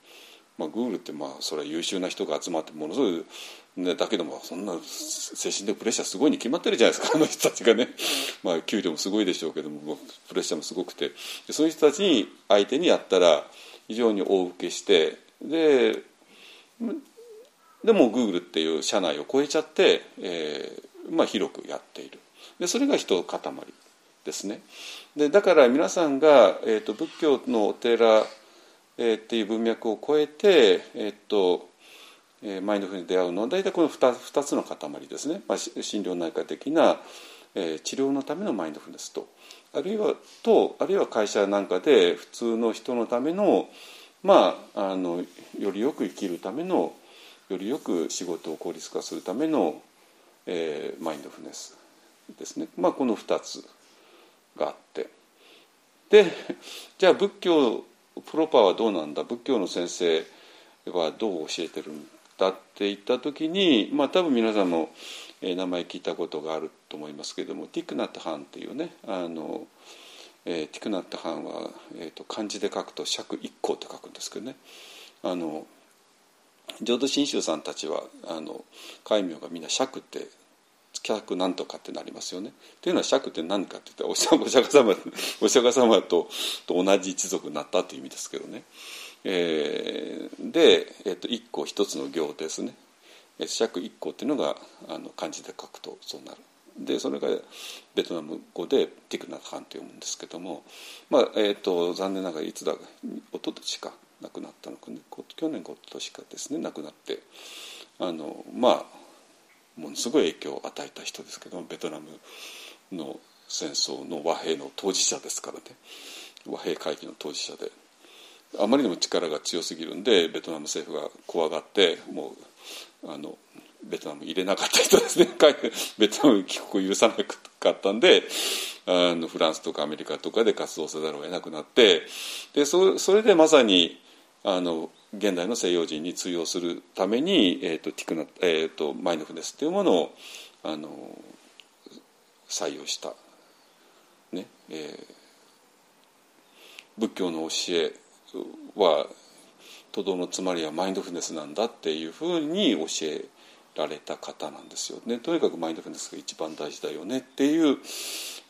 まあ、グーグルってまあそれは優秀な人が集まってものすごいね、だけどもそんな精神的プレッシャーすごいに決まってるじゃないですかあの人たちがね、まあ、給料もすごいでしょうけどもプレッシャーもすごくて。そういう人たちに相手にやったら非常に大受けしてででもグーグルっていう社内を超えちゃって、えーまあ、広くやっている。でそれが一塊ですね。でだから皆さんが、えーと、仏教のお寺、えー、っていう文脈を超えて、えーとえー、マインドフルに出会うのは大体この 2, 2つの塊ですね、まあ、心療内科的な、えー、治療のためのマインドフルネスと。あるいはとあるいは会社なんかで普通の人のためのまああのよりよく生きるためのよりよく仕事を効率化するための、えー、マインドフルネスですね、まあ、この2つがあって。でじゃあ仏教プロパーはどうなんだ？仏教の先生はどう教えてるんだって言った時に、まあ、多分皆さんも、名前聞いたことがあると思いますけれどもティクナット・ハンっていうねあの、えー、ティクナット・ハンは、えーと、漢字で書くと釈一行って書くんですけどね。あの浄土真宗さんたちはあの戒名がみんな釈って客なんとかってなりますよね。というのは釈って何かって言ったらお釈迦様お釈迦 (laughs) 様とと同じ一族になったという意味ですけどね。えー、で、えー、と一個一つの行ですね釈一個っていうのがあの漢字で書くとそうなるでそれがベトナム語でティクナカンと読むんですけども、まあえーと、残念ながらいつだ一昨年か亡くなったのかね去年今年かですね亡くなってあのまあものすごい影響を与えた人ですけどベトナムの戦争の和平の当事者ですからね。和平会議の当事者で。あまりにも力が強すぎるんでベトナム政府が怖がってもうあのベトナム入れなかった人ですね。(laughs) ベトナム帰国を許さなかったんであのフランスとかアメリカとかで活動せざるを得なくなってでそそれでまさにあの現代の西洋人に通用するために、えーとティクナえーと、マインドフネスというものをあの採用した、ねえー、仏教の教えはとどのつまりはマインドフネスなんだっていうふうに教えられた方なんですよね。とにかくマインドフネスが一番大事だよねっていう、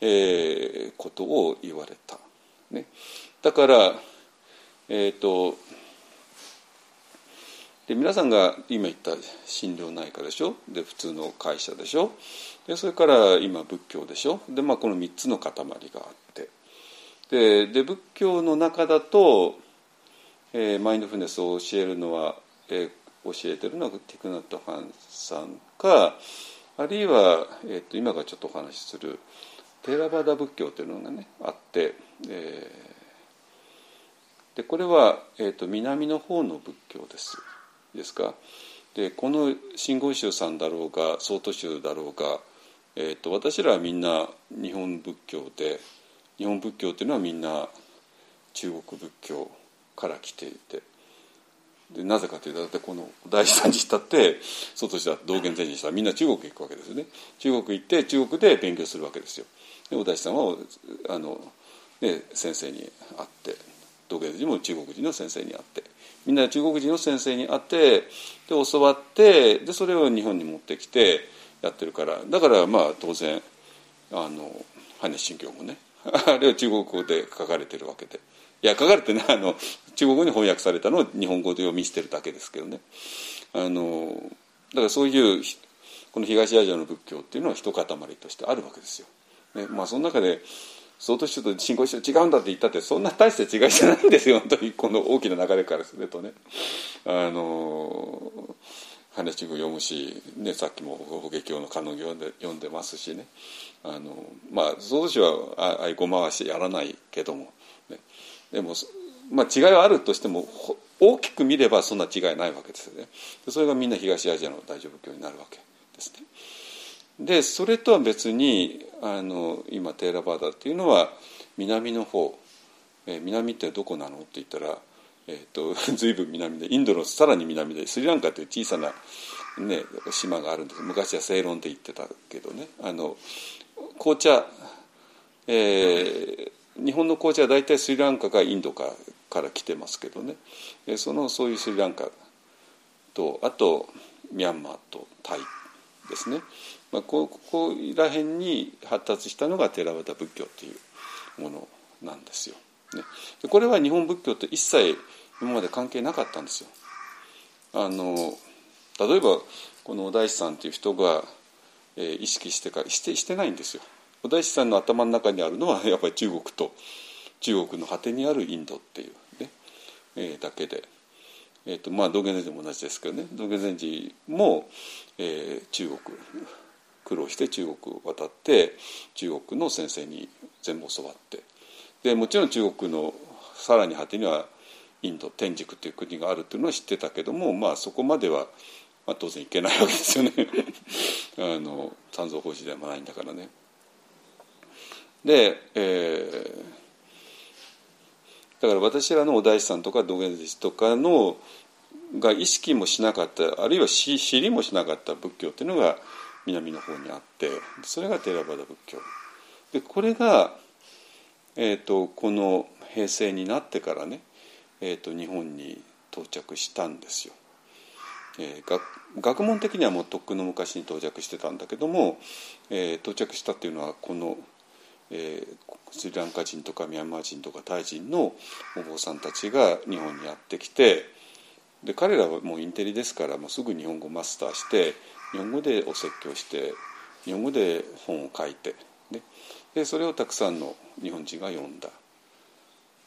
えー、ことを言われた、ね、だからえっ、ー、とで皆さんが今言った心療内科でしょ？で普通の会社でしょ？でそれから今仏教でしょ？で、まあ、この3つの塊があって。でで仏教の中だと、えー、マインドフルネスを教えるのは、えー、教えてるのはティクナット・ハンさんかあるいは、えーと、今がちょっとお話しするテーラバダ仏教というのがねあって、えー、でこれは、えーと南の方の仏教です。ですか。でこの真言宗さんだろうが曹洞宗だろうが、えーと、私らはみんな日本仏教で日本仏教っていうのはみんな中国仏教から来ていてでなぜかというとだってこの大師さんにしたって曹洞宗だ道元禅師にしたらみんな中国行くわけですよね。中国行って中国で勉強するわけですよ。でお大師さんはあの、ね、先生に会って道元禅師も中国人の先生に会って。みんな中国人の先生に会ってで教わってでそれを日本に持ってきてやってるから。だからまあ当然あの羽根信教もね (laughs) あれは中国語で書かれてるわけで。いや書かれてねあの中国語に翻訳されたのを日本語で読みしてるだけですけどね。あのだからそういうこの東アジアの仏教っていうのは一塊としてあるわけですよ。ねまあ、その中で相当宗と信仰宗違うんだって言ったってそんな大して違いじゃないんですよ本当にこの大きな流れからするとね。あの羽地を読むし、ね、さっきも法華経の可能行で読んでますしねあのまあ総統はあいご回しやらないけども、ね、でも、まあ、違いはあるとしても大きく見ればそんな違いないわけですよねそれがみんな東アジアの大乗仏教になるわけですね。でそれとは別にあの今テーラバーダっていうのは南の方、えー、南ってどこなのって言ったら、えーと、(laughs) 随分南でインドのさらに南でスリランカという小さな、ね、島があるんです。昔はセイロンで言ってたけどね。あの紅茶、えー、日本の紅茶は大体スリランカかインドかから来てますけどね。えそのそういうスリランカとあとミャンマーとタイですね。まあ、ここら辺に発達したのがテラワダ仏教というものなんですよ。ね、でこれは日本仏教と一切今まで関係なかったんですよ。あの例えばこのお大師さんっていう人が、えー、意識してかしてしてないんですよ。お大師さんの頭の中にあるのは (laughs) やっぱり中国と中国の果てにあるインドっていうね、えー、だけで。えーとまあ、道元禅師も同じですけどね道元禅師も、えー、中国苦労して中国を渡って中国の先生に全部教わってでもちろん中国のさらに果てにはインド天竺っていう国があるっていうのは知ってたけどもまあそこまでは、まあ、当然行けないわけですよね (laughs) あの三蔵法師ではないんだからね。で、えー、だから私らのお大師さんとか道元弟子とかのが意識もしなかったあるいは知りもしなかった仏教っていうのが南の方にあってそれがテラバダ仏教でこれが、えーと、この平成になってからね、えーと、日本に到着したんですよ。えー、学学問的にはもうとっくの昔に到着してたんだけども、えー、到着したっていうのはこの、えー、スリランカ人とかミャンマー人とかタイ人のお坊さんたちが日本にやってきてで彼らはもうインテリですからもうすぐ日本語マスターして日本語でお説教して日本語で本を書いて、でそれをたくさんの日本人が読んだ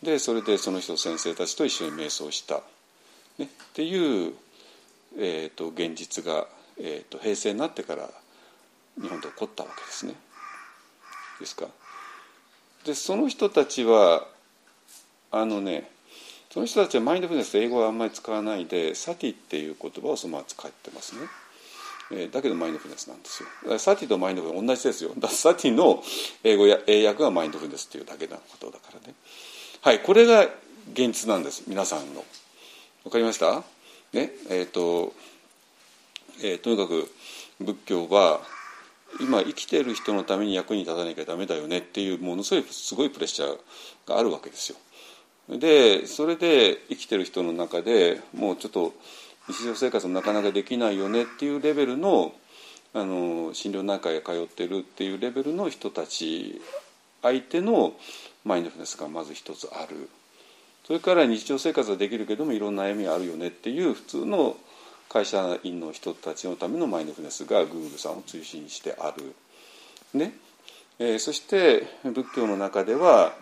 でそれでその人先生たちと一緒に瞑想した、ね、っていう、えーと、現実が、えーと、平成になってから日本で起こったわけですね。ですか？でその人たちはあのねその人たちはマインドフルネス英語はあんまり使わないでサティっていう言葉をそのまま使ってますね。えー、だけどマインドフルネスなんですよ。サティとマインドフルネス同じですよ。だサティの英語や英訳がマインドフルネスっていうだけなことだからね。はいこれが現実なんです皆さんの。わかりました？ね？えっ、ー、と、えー、とにかく仏教は今生きている人のために役に立たなきゃダメだよねっていうものすごいすごいプレッシャーがあるわけですよ。でそれで生きてる人の中でもうちょっと日常生活もなかなかできないよねっていうレベルのあの心療内科へ通ってるっていうレベルの人たち相手のマインドフルネスがまず一つあるそれから日常生活はできるけどもいろんな悩みがあるよねっていう普通の会社員の人たちのためのマインドフルネスが Google さんを中心にしてある。ねえー、そして仏教の中では、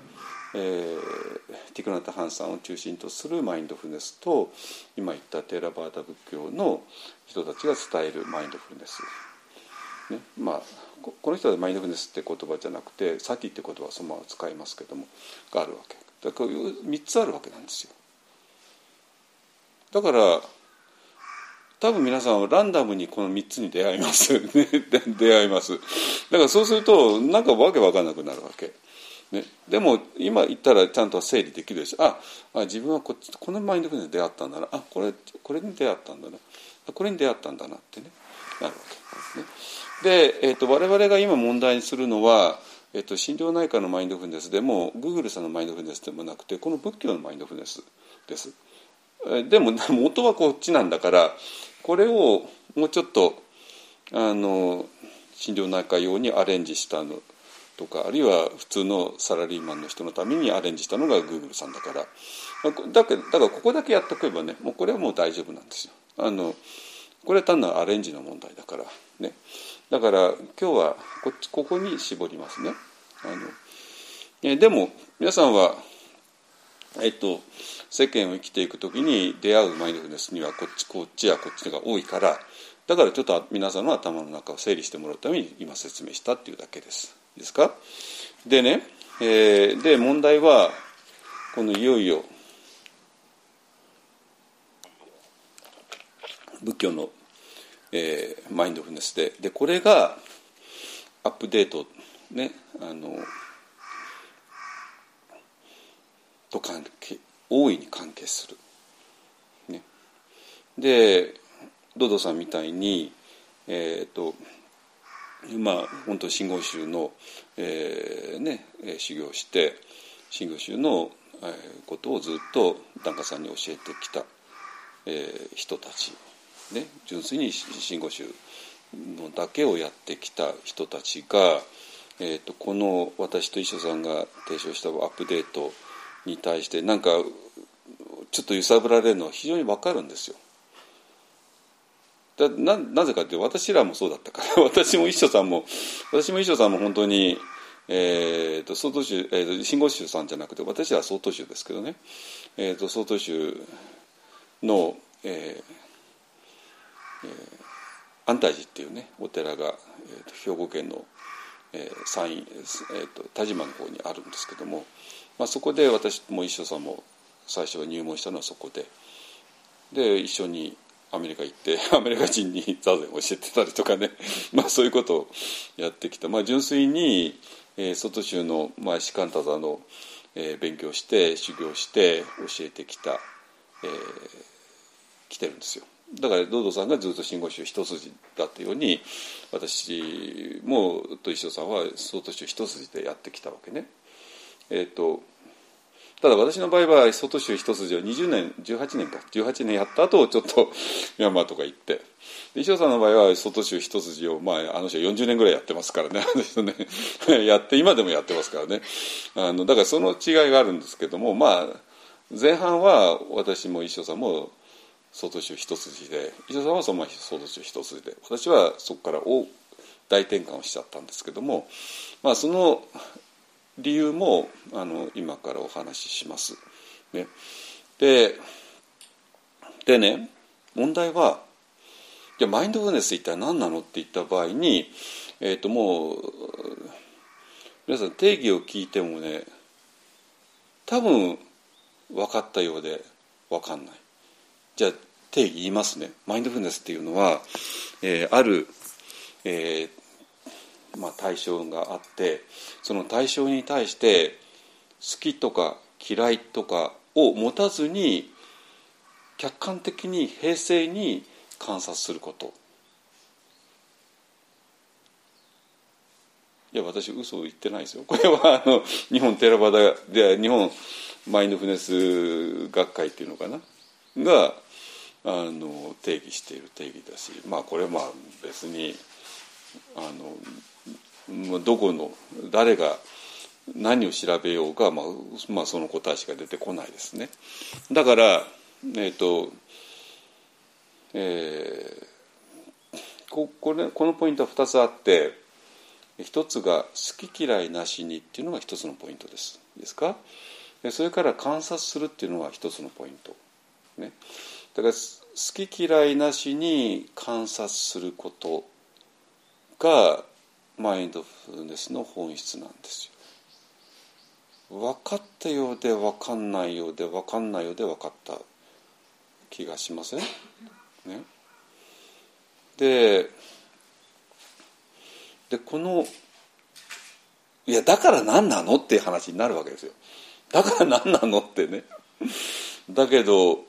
えー、ティクナタ・ハンさんを中心とするマインドフルネスと今言ったテーラバータ仏教の人たちが伝えるマインドフルネス。ねまあ、この人はマインドフルネスって言葉じゃなくてサティって言葉はそのまま使いますけどもがあるわけ。だから3つあるわけなんですよ。だから多分皆さんはランダムにこの3つに出会います。(laughs) 出会います。だからそうするとなんかわけわかんなくなるわけ、ね、でも今言ったらちゃんと整理できるしああ自分はこっちこのマインドフルネスに出会ったんだな。あこれこれに出会ったんだな。これに出会ったんだなってね。なるわけです、ね、で、えーと、我々が今問題にするのは、えーと、心療内科のマインドフルネスでもグーグルさんのマインドフルネスでもなくてこの仏教のマインドフルネスです。でも元はこっちなんだからこれをもうちょっとあの心療内科用にアレンジしたのとかあるいは普通のサラリーマンの人のためにアレンジしたのがグーグルさんだからだからだからここだけやっておけばねもうこれはもう大丈夫なんですよ。あのこれは単なるアレンジの問題だからね。だから今日はこっちここに絞りますね。あのえでも皆さんは、えっと、世間を生きていく時に出会うマインドフルネスにはこっちこっちやこっちが多いからだからちょっと皆さんの頭の中を整理してもらうために今説明したっていうだけです。ですか？でね、えー、で問題はこのいよいよ仏教のえー、マインドフルネスででこれがアップデートねあのと関係大いに関係する。ね、でドドさんみたいにえっ、ー、とまあ本当真言宗の、えー、ね修行して真言宗の、ことをずっと檀家さんに教えてきた、えー、人たちね、純粋に真言宗のだけをやってきた人たちが、えーと、この私と一緒さんが提唱したアップデートに対してなんかちょっと揺さぶられるのは非常に分かるんですよ。だななぜかっていうと私らもそうだったから。(laughs) 私も一緒さんも私も一緒さんも本当に、えーと、曹洞宗、えーと、真言宗さんじゃなくて私は曹洞宗ですけどね、えー、と曹洞宗の、えーえー、安泰寺っていうねお寺が、えーと、兵庫県の、えー、山陰、えーと、田島の方にあるんですけども、まあ、そこで私も一緒さんも最初入門したのはそこで。で一緒にアメリカ行って (laughs) アメリカ人に座禅を教えてたりとかね (laughs) まあそういうことをやってきた、まあ、純粋に、えー、外州の、まあ、士官多座の、えー、勉強して修行して教えてきた、えー、来てるんですよ。だから堂々さんがずっと真言宗一筋だったように私もと一緒さんは総統宗一筋でやってきたわけね。えーと、ただ私の場合は総統宗一筋を20年18年か。18年やった後ちょっとミャンマーとか行って。石尾さんの場合は外州一筋を、まあ、あの人は40年ぐらいやってますからね。あの人ね (laughs) やって今でもやってますからね。あのだからその違いがあるんですけどもまあ前半は私も石尾さんも総統宗一筋で伊藤さんはそのまま総統宗一筋で私はそこから大大転換をしちゃったんですけども、まあ、その理由もあの今からお話しします。ね、ででね問題はじゃマインドフルネス一体何なの？って言った場合に、えー、ともう皆さん定義を聞いてもね多分分かったようで分かんない。じゃあ定義言いますねマインドフルネスっていうのは、えー、ある、えーまあ、対象があってその対象に対して好きとか嫌いとかを持たずに客観的に平静に観察すること。いや私嘘を言ってないですよ。これはあの日本テラバダで日本マインドフネス学会っていうのかな？があの定義している定義だしまあこれはまあ別にあのどこの誰が何を調べようが、まあ、まあその答えしか出てこないですね。だから、えっ、ー、とえー、ここれこのポイントは2つあって1つが「好き嫌いなしに」っていうのが1つのポイントです。いいですか？それから観察するっていうのが1つのポイント。ね、だから好き嫌いなしに観察することがマインドフルネスの本質なんですよ。分かったようで分かんないようで分かんないようで分かった気がしません？ね。ででこのいやだから何なのっていう話になるわけですよ。だから何なのってね。だけど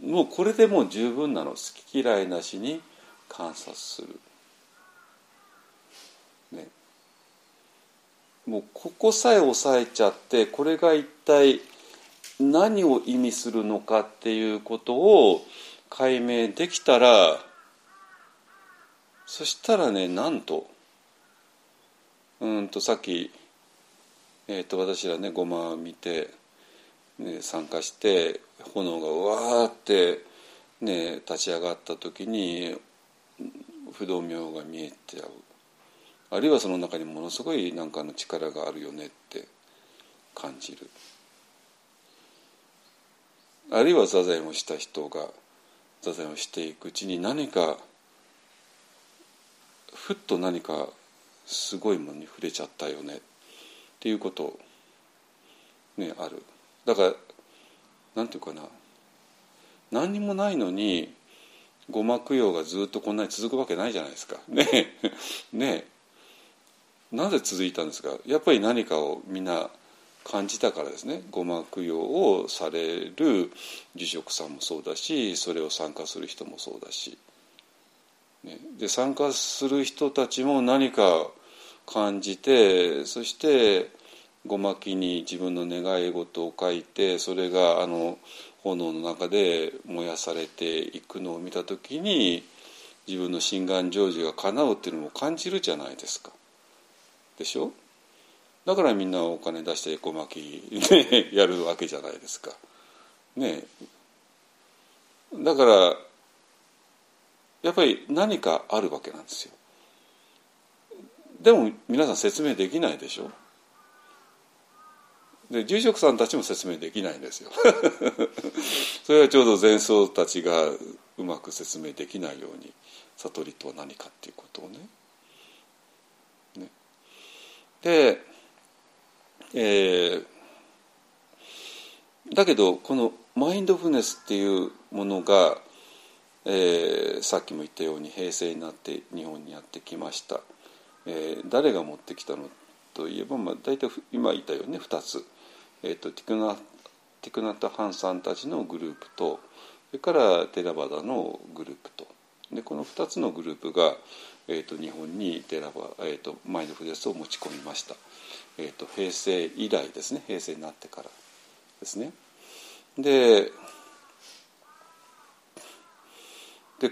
もうこれでもう十分なの好き嫌いなしに観察する。ね。もうここさえ押さえちゃってこれが一体何を意味するのかっていうことを解明できたらそしたらねなんとうんとさっき、えーと、私らねごまを見て、ね、参加して炎がわーって、ね、立ち上がった時に不動明が見えてあるいはその中にものすごい何かの力があるよねって感じる。あるいは座禅をした人が座禅をしていくうちに何かふっと何かすごいものに触れちゃったよねっていうことねある。だからなんていうかな。何にもないのにごま供養がずっとこんなに続くわけないじゃないですか。ね。ね。なぜ続いたんですか？やっぱり何かをみんな感じたからですね。ごま供養をされる住職さんもそうだしそれを参加する人もそうだし、ね、で参加する人たちも何か感じてそしてごまきに自分の願い事を書いてそれがあの炎の中で燃やされていくのを見た時に自分の心願成就が叶うっていうのも感じるじゃないですか。でしょ？だからみんなお金出してエコ巻き、ね、(laughs) やるわけじゃないですか。ねだからやっぱり何かあるわけなんですよ。でも皆さん説明できないでしょ？で住職さんたちも説明できないんですよ。(laughs) それはちょうど前奏たちがうまく説明できないように悟りとは何かっていうことをね。で、えー、だけどこのマインドフネスっていうものが、えー、さっきも言ったように平成になって日本にやってきました。えー、誰が持ってきたのといえば、まあ、大体今言ったように、2つ、えーと、ティクナティクナタ・ハンさんたちのグループとそれからテラバダのグループとでこの2つのグループが、えーと、日本にテラバ、えーと、マインドフルネスを持ち込みました、えー、と平成以来ですね。平成になってからですね。でで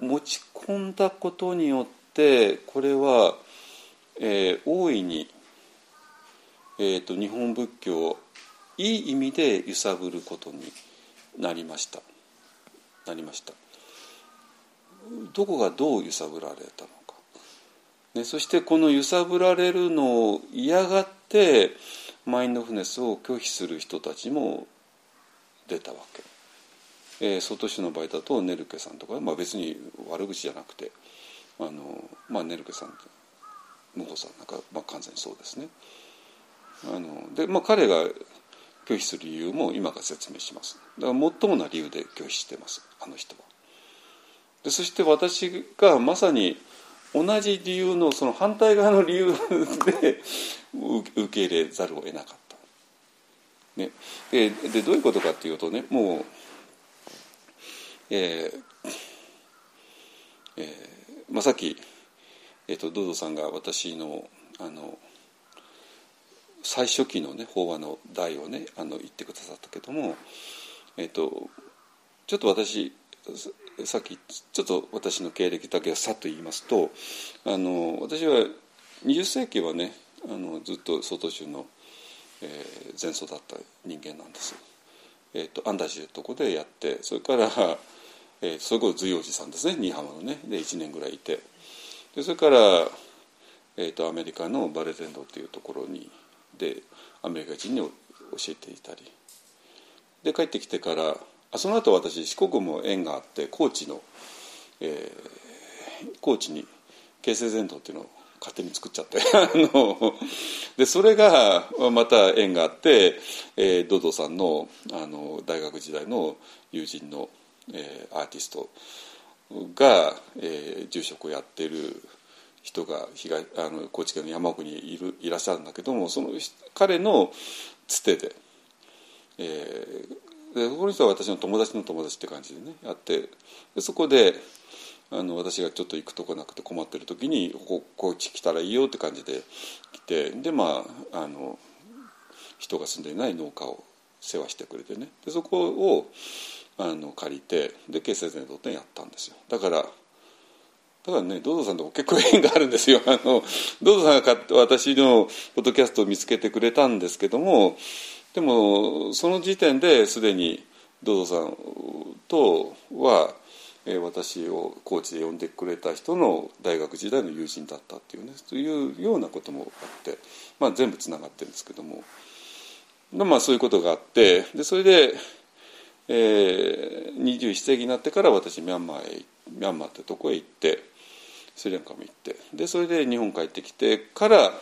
持ち込んだことによってこれはえー、大いに、えーと、日本仏教をいい意味で揺さぶることになりました。なりました。どこがどう揺さぶられたのか、ね、そしてこの揺さぶられるのを嫌がってマインドフネスを拒否する人たちも出たわけ、えー、外市の場合だとネルケさんとか、まあ、別に悪口じゃなくてあの、まあ、ネルケさん向こうさんなんか、まあ、完全にそうですね。あので、まあ、彼が拒否する理由も今から説明します。だから最もな理由で拒否してますあの人は。でそして私がまさに同じ理由のその反対側の理由で受け入れざるを得なかった。ね、ででどういうことかっていうとねもう、えーえーまあ、さっきえーと、ドドさんが私のあの最初期のね法話の題をねあの言ってくださったけども、えっと、ちょっと私さっきちょっと私の経歴だけさっと言いますとあの私は20世紀はねあのずっと外州の、えー、前祖だった人間なんです。えーと、アンダージュとこでやってそれから、えー、それこそ随王寺さんですね新居浜のねで1年ぐらいいてでそれから、えーと、アメリカのバレテンドっていうところにでアメリカ人に教えていたりで帰ってきてからその後私四国も縁があって高知の、えー、高知に京成全道っていうのを勝手に作っちゃって (laughs) あのでそれがまた縁があって、えー、ドドさんのあの大学時代の友人の、えー、アーティストが、えー、住職をやってる人が東あの高知県の山奥にいるいらっしゃるんだけどもその彼のつてで,、えー、でこの人は私の友達の友達って感じでねやってでそこであの私がちょっと行くとこなくて困ってる時にここっち来たらいいよって感じで来てでまああの人が住んでいない農家を世話してくれてね。でそこをあの借りてで京成全道店やったんですよ。だからだからねドドさんと結構縁があるんですよ。あのドドさんが私のポッドキャストを見つけてくれたんですけどもでもその時点ですでにドドさんとは私をコーチで呼んでくれた人の大学時代の友人だったっていうねそういうようなこともあって、まあ、全部つながってるんですけども、まあ、そういうことがあってでそれで、えー、21世紀になってから私ミャンマーへミャンマーってとこへ行ってスリランカも行ってでそれで日本帰ってきてから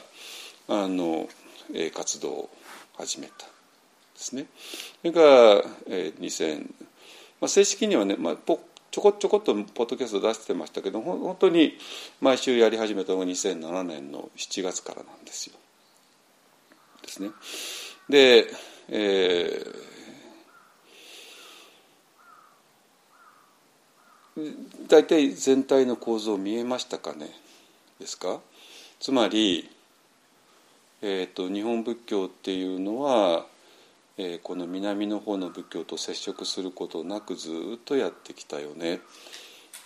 あの、え、活動を始めた。ですね。それから、えー、2000まあ、正式にはね、まあ、ポちょこちょこっとポッドキャスト出してましたけど本当に毎週やり始めたのが2007年の7月からなんですよ。ですね。で、えー、大体全体の構造見えましたかね？ですか？つまり、えーと日本仏教っていうのはえー、この南の方の仏教と接触することなくずっとやってきたよね。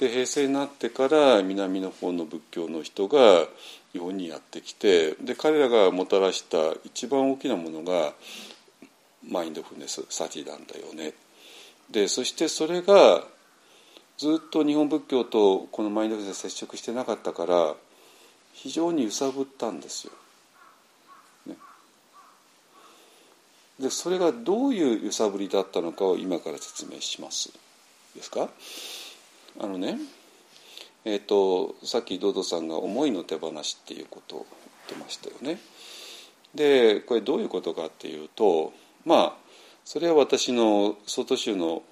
で平成になってから南の方の仏教の人が日本にやってきてで彼らがもたらした一番大きなものがマインドフルネスサティなんだよね。でそしてそれがずっと日本仏教とこのマインドフルネス接触してなかったから非常に揺さぶったんですよ。でそれがどういう揺さぶりだったのかを今から説明します。ですか？あのねえっ、ー、とさっきドドさんが思いの手放しっていうことを言ってましたよね。でこれどういうことかっていうとまあそれは私の外州の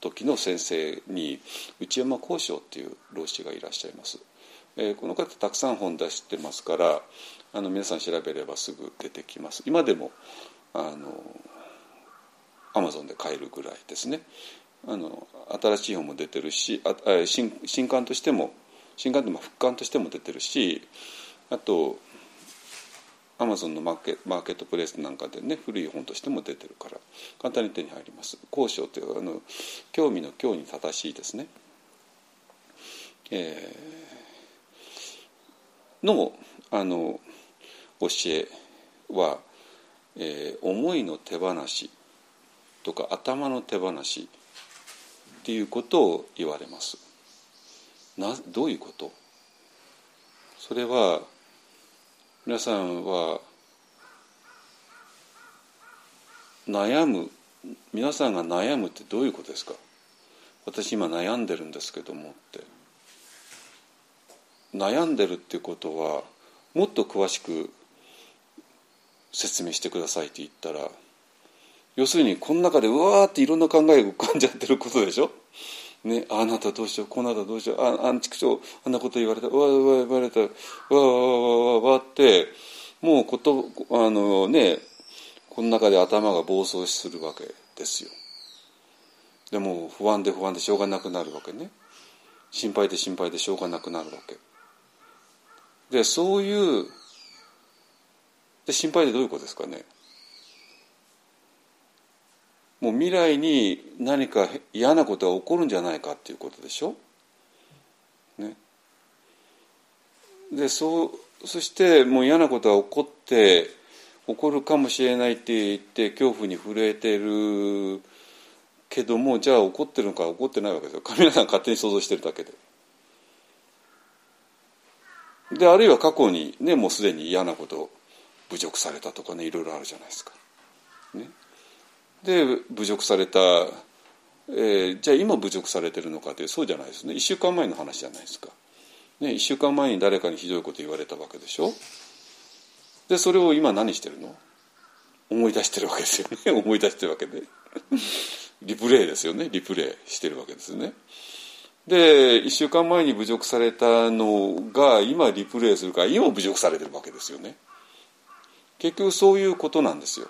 時の先生に内山幸章っていう老師がいらっしゃいます、えー、この方たくさん本出してますからあの皆さん調べればすぐ出てきます。今でもあのアマゾンで買えるぐらいですね。あの新しい本も出てるしあ新新刊としても新刊でも復刊としても出てるしあとアマゾンのマーケマーケットプレイスなんかでね古い本としても出てるから簡単に手に入ります。交渉というあの興味の興に正しいですね、えー、のあの教えはえー、思いの手放しとか頭の手放しっていうことを言われます。などういうこと？それは皆さんは悩む皆さんが悩むってどういうことですか？私今悩んでるんですけどもって。悩んでるっていうことはもっと詳しく説明してくださいって言ったら要するにこの中でうわーっていろんな考えが浮かんじゃってることでしょ？ね、あなたどうしようこのなたどうしようああんちくしょうあんなこと言われたわわわ言われたわわわわわってもうことあのねこの中で頭が暴走するわけですよ。でも不安で不安でしょうがなくなるわけね。心配で心配でしょうがなくなるわけ。でそういうで心配でどういうことですかね？もう未来に何か嫌なことが起こるんじゃないかっていうことでしょ？ね、でそうそしてもう嫌なことが起こって起こるかもしれないって言って恐怖に震えてるけどもじゃあ起こってるのか起こってないわけですよ皆さん勝手に想像してるだけで。であるいは過去にねもうすでに嫌なこと侮辱されたとかねいろいろあるじゃないですか。ね、で侮辱された、えー、じゃあ今侮辱されてるのかってそうじゃないですね。1週間前の話じゃないですか。ね、1週間前に誰かにひどいこと言われたわけでしょ。でそれを今何してるの？思い出してるわけですよね。(laughs) 思い出してるわけで。リプレイですよね。リプレイしてるわけですね。で1週間前に侮辱されたのが今リプレイするから今侮辱されてるわけですよね。結局そういうことなんですよ。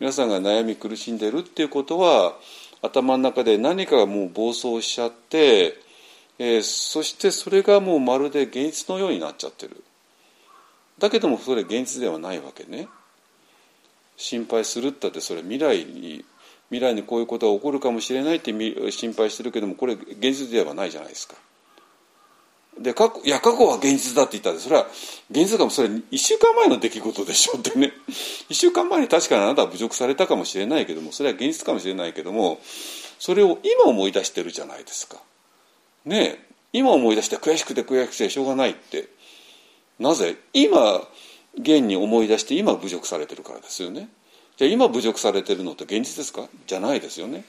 皆さんが悩み苦しんでるっていうことは頭の中で何かがもう暴走しちゃってえー、そしてそれがもうまるで現実のようになっちゃってる。だけどもそれ現実ではないわけね。心配するったってそれ未来に未来にこういうことが起こるかもしれないって心配してるけどもこれ現実ではないじゃないですか。で過去いや過去は現実だって言ったらそれは現実かもそれ1週間前の出来事でしょってね。(laughs) 1週間前に確かにあなたは侮辱されたかもしれないけどもそれは現実かもしれないけどもそれを今思い出してるじゃないですか。ね今思い出して悔しくて悔しくてしょうがないって。なぜ？今現に思い出して今侮辱されてるからですよね。じゃあ今侮辱されてるのって現実ですか？じゃないですよね。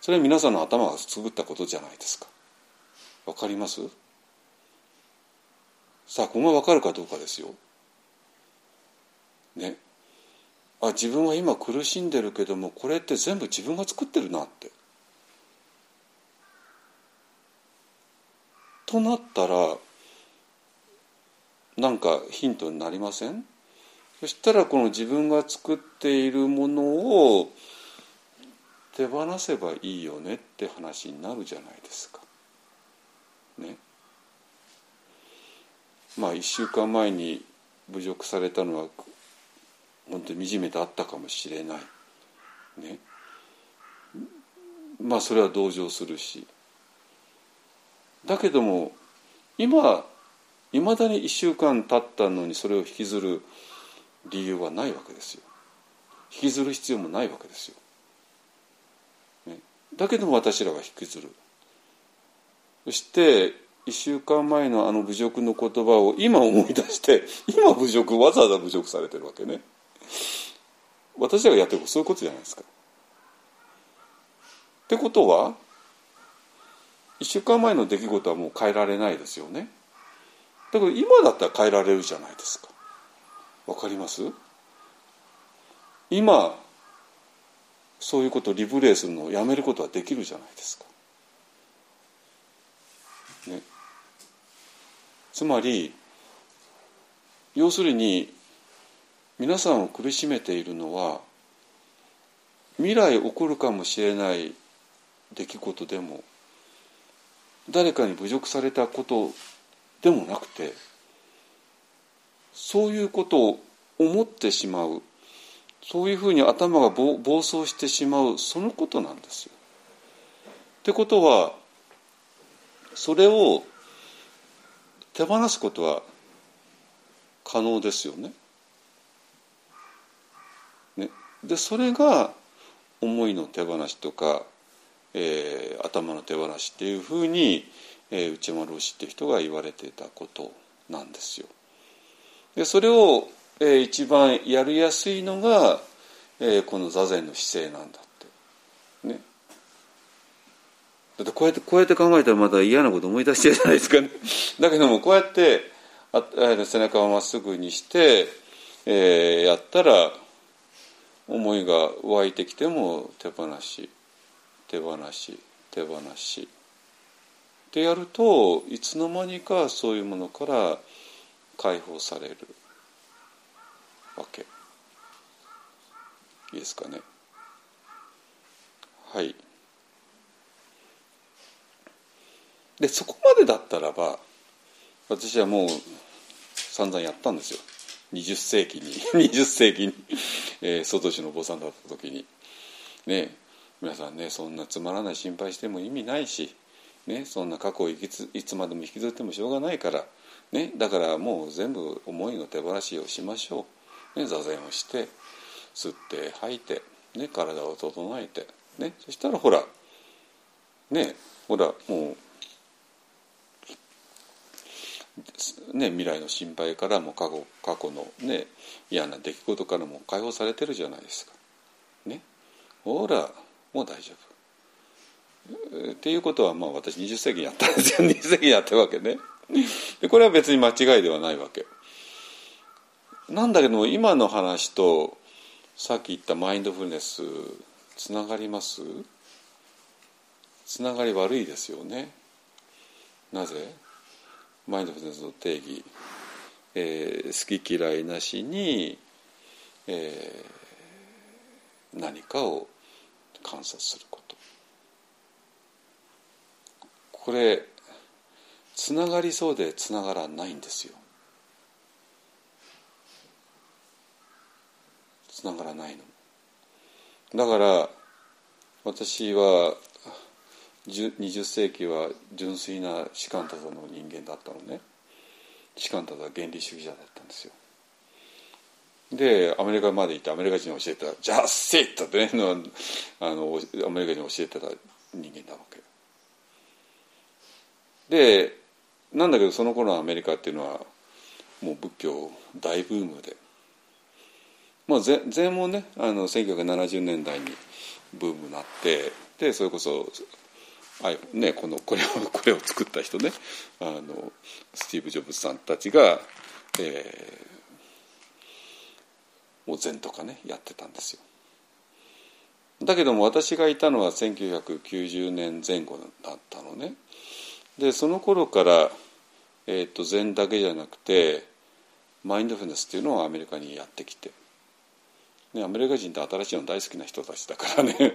それは皆さんの頭が作ったことじゃないですか。わかります？さあここがわかるかどうかですよねあ自分は今苦しんでるけどもこれって全部自分が作ってるなってとなったらなんかヒントになりません？そしたらこの自分が作っているものを手放せばいいよねって話になるじゃないですか。ね。まあ1週間前に侮辱されたのは本当に惨めであったかもしれない。ね。まあそれは同情するし。だけども今いまだに1週間経ったのにそれを引きずる理由はないわけですよ。引きずる必要もないわけですよ、ね、だけども私らが引きずる。そして1週間前のあの侮辱の言葉を今思い出して今侮辱わざわざ侮辱されてるわけね。私らがやってることそういうことじゃないですか。ってことは1週間前の出来事はもう変えられないですよね。だから今だったら変えられるじゃないですか。わかります？今そういうことをリプレイするのをやめることはできるじゃないですか。ね、つまり要するに皆さんを苦しめているのは未来起こるかもしれない出来事でも誰かに侮辱されたことでもなくてそういうことを思ってしまうそういうふうに頭が暴走してしまうそのことなんですよ。ってことはそれを手放すことは可能ですよね。ねでそれが思いの手放しとかえー、頭の手放しっていうふうに、えー、内丸氏っていう人が言われてたことなんですよ。でそれを、えー、一番やりやすいのが、えー、この座禅の姿勢なんだって。ね。だってこうやってこうやって考えたらまた嫌なこと思い出してるじゃないですかね。(laughs) だけどもこうやってあ背中をまっすぐにして、えー、やったら思いが湧いてきても手放し手放し手放し。でやるといつの間にかそういうものから解放されるわけ。いいですかね。はいでそこまでだったらば私はもう散々やったんですよ。20世紀に (laughs) 20世紀に、えー、外市のお坊さんだった時に。ね皆さんねそんなつまらない心配しても意味ないし、ね、そんな過去をいついつまでも引きずってもしょうがないから、ね、だからもう全部思いの手放しをしましょう、ね、座禅をして吸って吐いて、ね、体を整えて、ね、そしたらほらねほらもうね、未来の心配からも過去過去の、ね、嫌な出来事からも解放されてるじゃないですか。ね、ほらもう大丈夫。っていうことはまあ私20世紀にやったんですよ (laughs) 20世紀やったわけね。でこれは別に間違いではないわけ。なんだけど今の話とさっき言ったマインドフルネスつながります？つながり悪いですよね。なぜ？マインドフルネスの定義、えー、好き嫌いなしに、えー、何かを観察すること。これつながりそうでつながらないんですよ。つながらないの。だから私は20世紀は純粋な士官多座の人間だったのね。士官多座原理主義者だったんですよ。でアメリカまで行ってアメリカ人に教えてた「ジャッセット」ってねあのアメリカ人に教えてた人間なわけでなんだけどその頃のアメリカっていうのはもう仏教大ブームで。まあ禅もねあの1970年代にブームになってでそれこそあね、このこれを (laughs) これを作った人ねあのスティーブ・ジョブズさんたちが、えー、もう禅とかねやってたんですよ。だけども私がいたのは1990年前後だったのね。でその頃から、えーと、禅だけじゃなくてマインドフルネスっていうのをアメリカにやってきてね、アメリカ人って新しいの大好きな人たちだからね。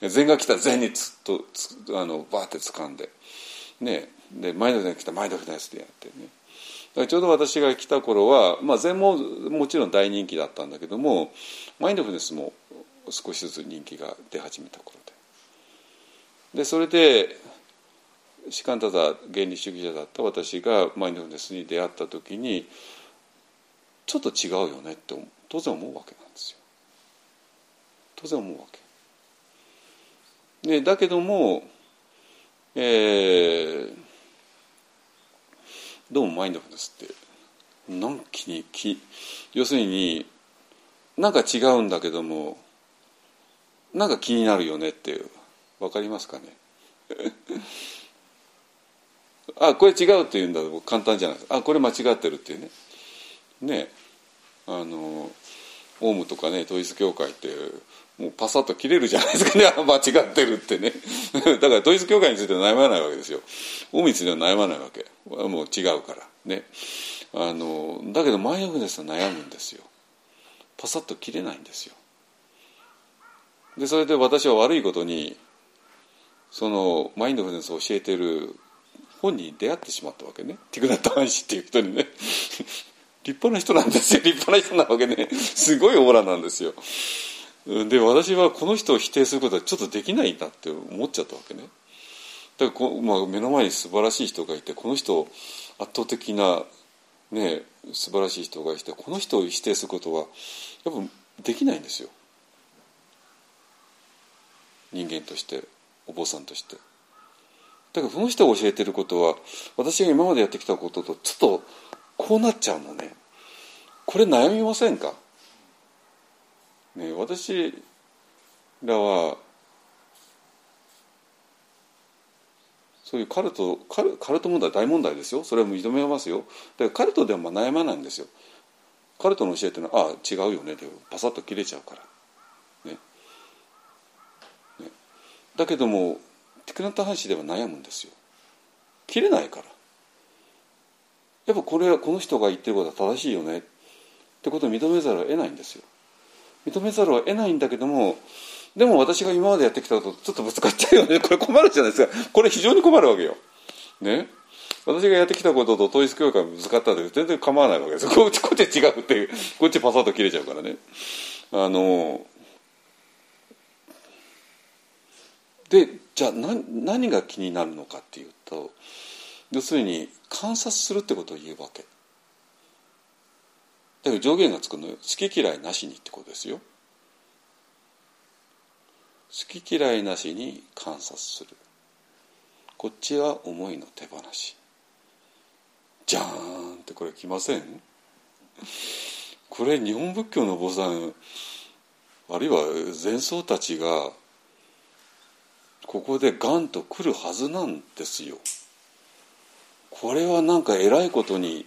(laughs) 禅が来たら禅につっとつあのバーって掴んで、ね、でマインドフネス来たマインドフルネスでやってね。ちょうど私が来た頃は、まあ、禅ももちろん大人気だったんだけどもマインドフルネスも少しずつ人気が出始めた頃で。でそれで士官ただ原理主義者だった私がマインドフルネスに出会った時にちょっと違うよねって当然思うわけなんですよ。当然思うわけ。ね、だけども、えー、どうもマインドフルネスって何気に気要するになんか違うんだけどもなんか気になるよねって分かりますかね？(laughs) あこれ違うって言うんだと簡単じゃないですかあこれ間違ってるっていうねねあのオウムとかね統一教会ってもうパサッと切れるじゃないですかね。(laughs) 間違ってるってね。(laughs) だから統一教会については悩まないわけですよ。オウムについては悩まないわけ。もう違うからね。あのだけどマインドフルネスは悩むんですよ。パサッと切れないんですよ。でそれで私は悪いことにそのマインドフルネスを教えてる本に出会ってしまったわけね。ティクナット・ハンシっていう人にね。立派な人なんですよ。(laughs) 立派な人なわけねすごいオーラなんですよ。で私はこの人を否定することはちょっとできないんだって思っちゃったわけね。だからこ、まあ、目の前に素晴らしい人がいてこの人圧倒的なね素晴らしい人がいてこの人を否定することはやっぱできないんですよ。人間としてお坊さんとして。だからこの人が教えてることは私が今までやってきたこととちょっとこうなっちゃうのね。これ悩みませんか？ね私らはそういうカルトカルカルト問題大問題ですよ。それは認めますよ。だからカルトでは悩まないんですよ。カルトの教えっていうのはああ違うよね。でパサッと切れちゃうから。ね。ね。だけどもティクナッタ話では悩むんですよ。切れないから。やっぱこれはこの人が言ってることは正しいよね。ってことを認めざるを得ないんですよ。認めざるを得ないんだけどもでも私が今までやってきたことちょっとぶつかっちゃうよね。(laughs) これ困るじゃないですか。これ非常に困るわけよ。ね。私がやってきたことと統一教会がぶつかったんだけど全然構わないわけですこっちこっち違うっていう。こっちパサッと切れちゃうからね。あのでじゃあ何が気になるのかっていうと要するに観察するってことを言うわけ。だけど上限がつくのよ。好き嫌いなしにってことですよ。好き嫌いなしに観察する。こっちは思いの手放し。じゃーんってこれ来ません？これ日本仏教の坊さんあるいは前僧たちがここでガンと来るはずなんですよ。これはなんかえらいことに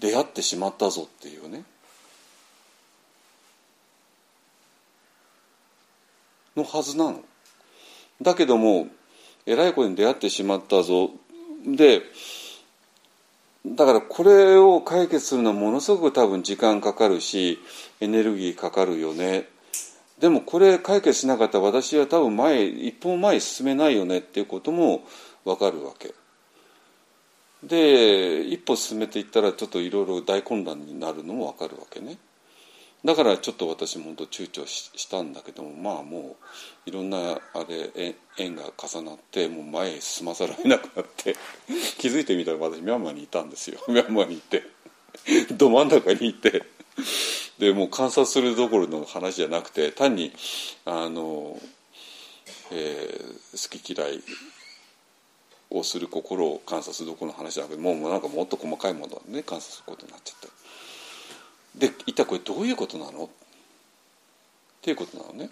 出会ってしまったぞっていうね。のはずなの。だけどもえらいことに出会ってしまったぞでだからこれを解決するのはものすごく多分時間かかるしエネルギーかかるよねでもこれ解決しなかったら私は多分前一歩前進めないよねっていうことも分かるわけで一歩進めていったらちょっといろいろ大混乱になるのも分かるわけね。だからちょっと私も本当躊躇したんだけどもまあもういろんなあれ縁が重なってもう前へ進まざるを得なくなって (laughs) 気づいてみたら私ミャンマーにいたんですよ。(laughs) ミャンマーに行って。ど真ん中にいて。でもう観察するどころの話じゃなくて単にあの、えー、好き嫌いをする心を観察するどころの話じゃなくてもうなんかもっと細かいものをね観察することになっちゃって。で一体これどういうことなの？っていうことなのね。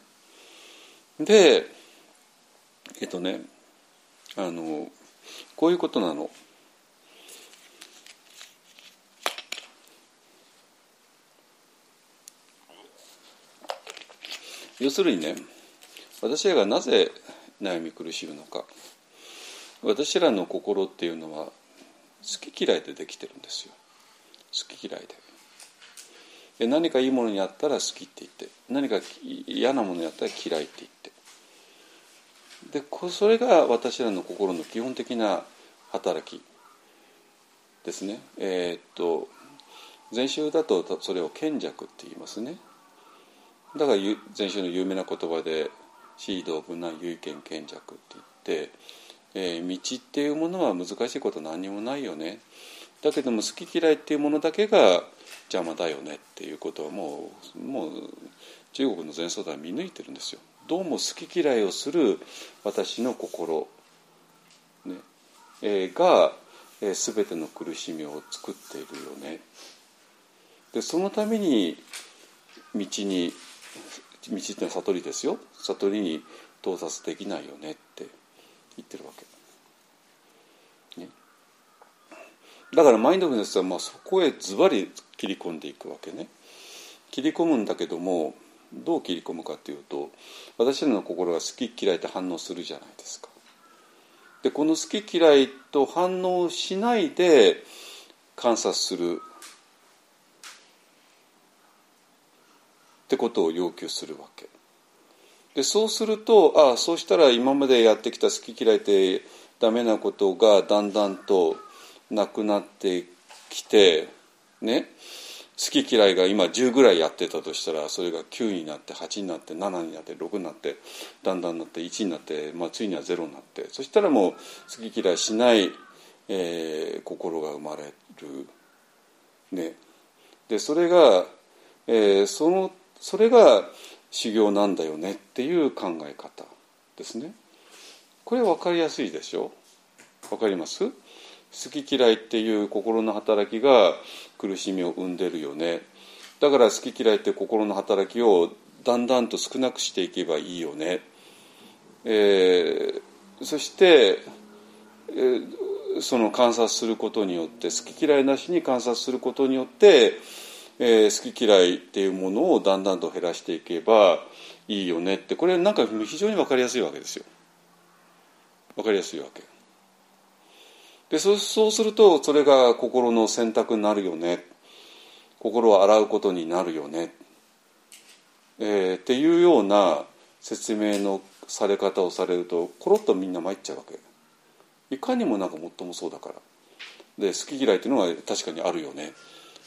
でえっとねあのこういうことなの。要するにね私らがなぜ悩み苦しむのか私らの心っていうのは好き嫌いでできてるんですよ。好き嫌いで。何かいいものにあったら好きって言って何か嫌なものにあったら嫌いって言って。でそれが私らの心の基本的な働きですね。えー、っと禅宗だとそれを賢弱って言いますね。だから禅宗の有名な言葉で「シード無難唯見賢弱」って言って、えー、道っていうものは難しいこと何にもないよね。だけども好き嫌いっていうものだけが邪魔だよねっていうことはもうもう中国の前奏では見抜いてるんですよ。どうも好き嫌いをする私の心、ね。えー、が、えー、全ての苦しみを作っているよね。でそのために道に道っていうのは悟りですよ。悟りに到達できないよねって。言ってるわけ。ね、だからマインドフルネスはまあそこへズバリ切り込んでいくわけね。切り込むんだけどもどう切り込むかというと私の心が好き嫌いって反応するじゃないですか。でこの好き嫌いと反応しないで観察するってことを要求するわけ。でそうするとああそうしたら今までやってきた好き嫌いってダメなことがだんだんとなくなってきてね。好き嫌いが今10ぐらいやってたとしたらそれが9になって8になって7になって6になってだんだんなって1になって、まあ、ついには0になって。そしたらもう好き嫌いしない、えー、心が生まれる。ね、でそれが、えー、そのそれが修行なんだよねっていう考え方ですね。これ分かりやすいでしょ？分かります？好き嫌いっていう心の働きが苦しみを生んでるよね。だから好き嫌いって心の働きをだんだんと少なくしていけばいいよね、えー、そして、えー、その観察することによって好き嫌いなしに観察することによって、えー、好き嫌いっていうものをだんだんと減らしていけばいいよねって。これなんか非常に分かりやすいわけですよ。分かりやすいわけ。でそうするとそれが心の選択になるよね。心を洗うことになるよね、えー、っていうような説明のされ方をされるとコロッとみんな参っちゃうわけ。いかにもなんかもっともそうだから。で好き嫌いっていうのは確かにあるよね。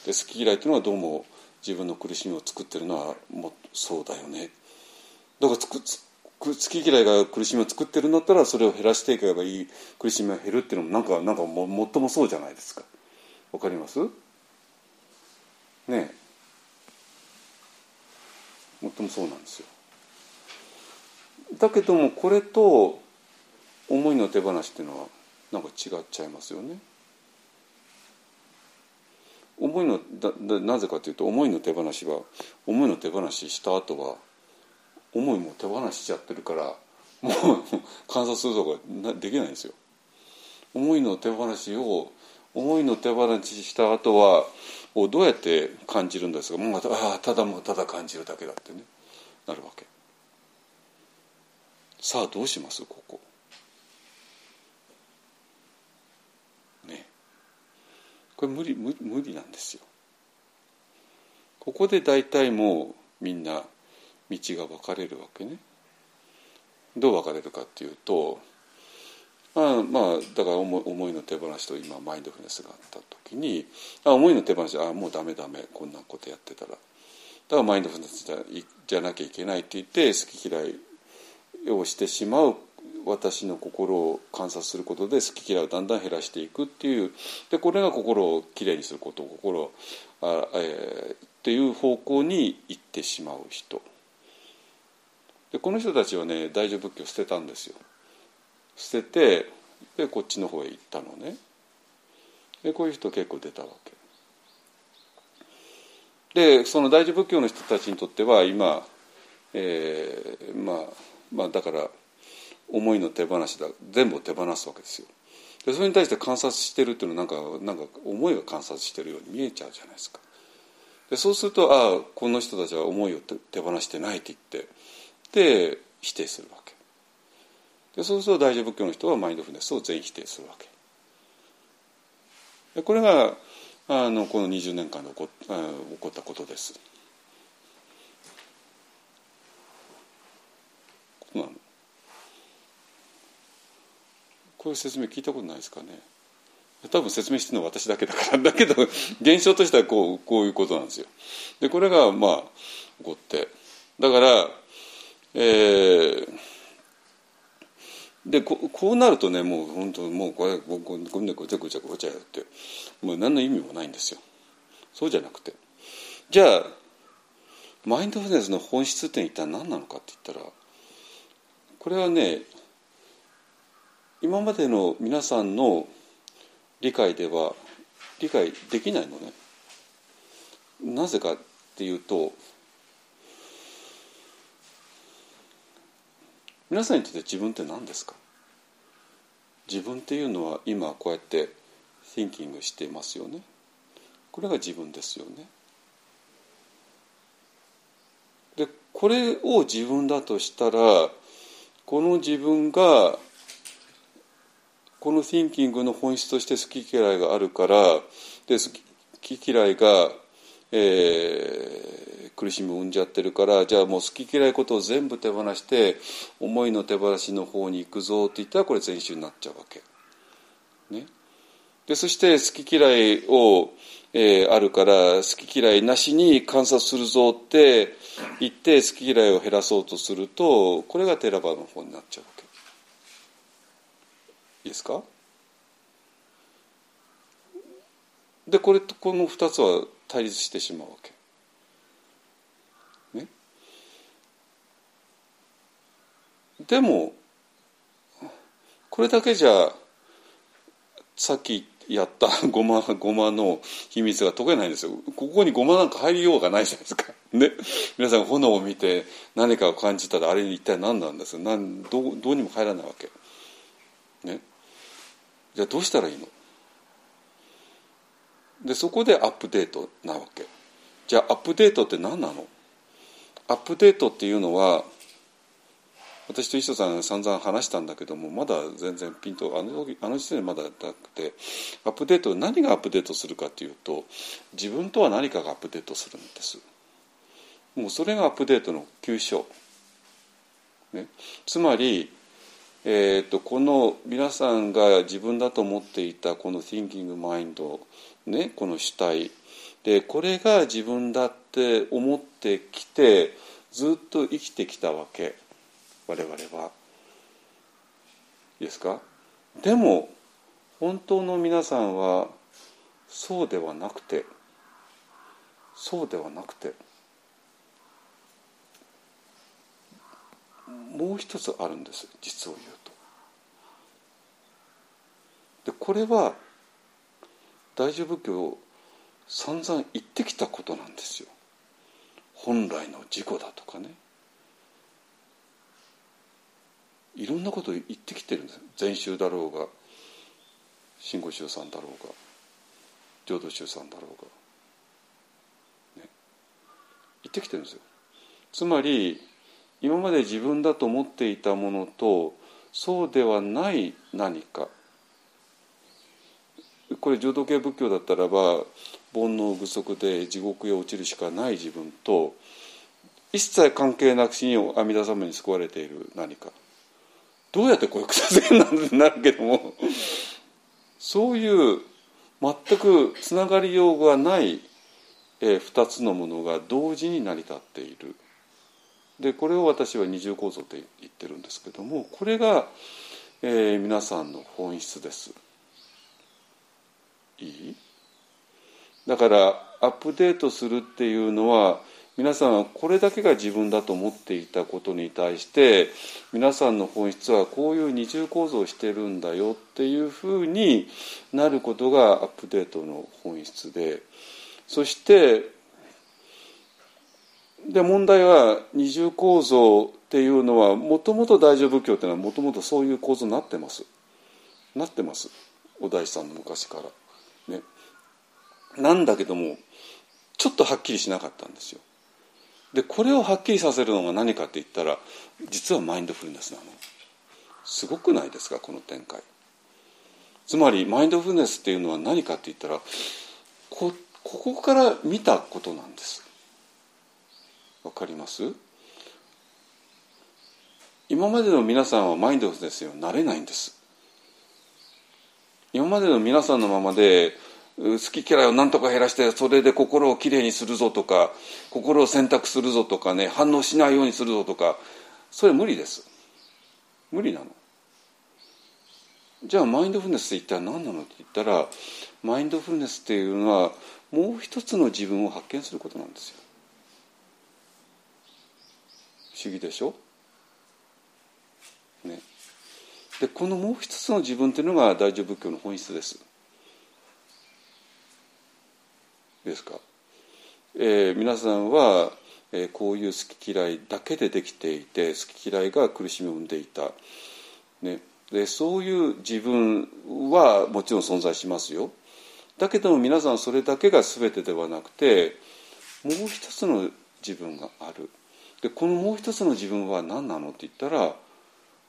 で好き嫌いっていうのはどうも自分の苦しみを作ってるのはもそうだよね。だからつくつ好き嫌いが苦しみを作ってるんだったらそれを減らしていけばいい苦しみが減るっていうのもなんかなんかももっともそうじゃないですか。わかります？ねえ。もっともそうなんですよ。だけどもこれと思いの手放しっていうのはなんか違っちゃいますよね。思いのなぜかというと思いの手放しは思いの手放しした後は思いも手放しちゃってるからもう観察するとかできないんですよ。思いの手放しを思いの手放しした後はをどうやって感じるんですか？もうああただもうただ感じるだけだってねなるわけ。さあどうします？ここ。ねこれ無理無理なんですよ。ここで大体もうみんな道が分かれるわけね。どう分かれるかっていうとあまあだから思思いの手放しと今マインドフルネスがあった時にあ思いの手放しあもうダメダメこんなことやってたらだからマインドフルネスじゃじゃなきゃいけないって言って好き嫌いをしてしまう私の心を観察することで好き嫌いをだんだん減らしていくっていうでこれが心をきれいにすること心あ、えー、っていう方向に行ってしまう人。でこの人たちはね大乗仏教捨てたんですよ。捨ててでこっちの方へ行ったのね。でこういう人結構出たわけ。でその大乗仏教の人たちにとっては今、えー、まあまあだから思いの手放しだ全部を手放すわけですよ。でそれに対して観察してるっていうのはなんかなんか思いが観察してるように見えちゃうじゃないですか。でそうするとああこの人たちは思いを手放してないって言ってで否定するわけ。でそうすると大乗仏教の人はマインドフルネスを全否定するわけ。でこれがあのこの20年間で起こ起こったことです。こなの。こういう説明聞いたことないですかね。多分説明してるのは私だけだから。だけど現象としてはこうこういうことなんですよ。でこれがまあ起こって。だからえー、でここうなるとねもう本当もうこれこここねごちゃごちゃごちゃやって。もう何の意味もないんですよ。そうじゃなくて。じゃあマインドフルネスの本質って一体何なのかって言ったらこれはね今までの皆さんの理解では理解できないのね。なぜかっていうと皆さんにとって自分って何ですか？自分っていうのは今こうやって thinking していますよね。これが自分ですよね。でこれを自分だとしたらこの自分がこの thinking の本質として好き嫌いがあるからで好き嫌いが、えー、苦しみを生んじゃってるからじゃあもう好き嫌いことを全部手放して思いの手放しの方に行くぞって言ったらこれ全集になっちゃうわけ。ね、でそして好き嫌いを、えー、あるから好き嫌いなしに観察するぞって言って好き嫌いを減らそうとするとこれがテラバの方になっちゃうわけ。ですか？でこれとこの2つは対立してしまうわけ。ね？でもこれだけじゃさっきやった (laughs) ごまごまの秘密が解けないんですよ。ここにごまなんか入りようがないじゃないですか。ね？皆さん炎を見て何かを感じたらあれ一体何なんです？なんどどうにも入らないわけ。ね？じゃあどうしたらいいの？でそこでアップデートなわけ。じゃあアップデートって何なの？アップデートっていうのは私と磯さん散々話したんだけどもまだ全然ピンとあの時あの時点でまだなくてアップデート何がアップデートするかっていうと自分とは何かがアップデートするんです。もうそれがアップデートの急所、ね、つまりえー、とこの皆さんが自分だと思っていたこの Thinking Mind、ね、この主体。でこれが自分だって思ってきてずっと生きてきたわけ。我々は。いいですか？でも本当の皆さんはそうではなくてそうではなくて。もう一つあるんです実を言うと。でこれは大乗仏教散々言ってきたことなんですよ。本来の自己だとかね。いろんなことを言ってきてるんです。禅宗だろうが真言宗さんだろうが浄土宗さんだろうが、ね、言ってきてるんですよ。つまり今まで自分だと思っていたものとそうではない何か。これ浄土系仏教だったらば煩悩具足で地獄へ落ちるしかない自分と一切関係なくしに阿弥陀様に救われている何か。どうやってこういう草禅なんてなるけども。そういう全くつながりようがない、えー、2つのものが同時に成り立っている。でこれを私は二重構造って言ってるんですけどもこれが、えー、皆さんの本質です。いい？だからアップデートするっていうのは皆さんはこれだけが自分だと思っていたことに対して皆さんの本質はこういう二重構造をしてるんだよっていうふうになることがアップデートの本質でそしてで問題は二重構造っていうのはもともと大乗仏教っていうのはもともとそういう構造になってますなってますお大師さんの昔から。ね、なんだけどもちょっとはっきりしなかったんですよ。でこれをはっきりさせるのが何かって言ったら実はマインドフルネスなの。すごくないですかこの展開。つまりマインドフルネスっていうのは何かって言ったらこここから見たことなんです。わかります？今までの皆さんはマインドフルネスにはなれないんです。今までの皆さんのままで好き嫌いを何とか減らしてそれで心をきれいにするぞとか心を選択するぞとかね反応しないようにするぞとかそれ無理です。無理なの。じゃあマインドフルネスって一体何なのって言ったらマインドフルネスっていうのはもう一つの自分を発見することなんですよ。不思議でしょ？ね。でこのもう一つの自分っていうのが大乗仏教の本質です。ですか、えー、皆さんは、えー、こういう好き嫌いだけでできていて好き嫌いが苦しみを生んでいた、ね、でそういう自分はもちろん存在しますよ。だけども皆さんそれだけが全てではなくてもう一つの自分がある。でこのもう一つの自分は何なのって言ったら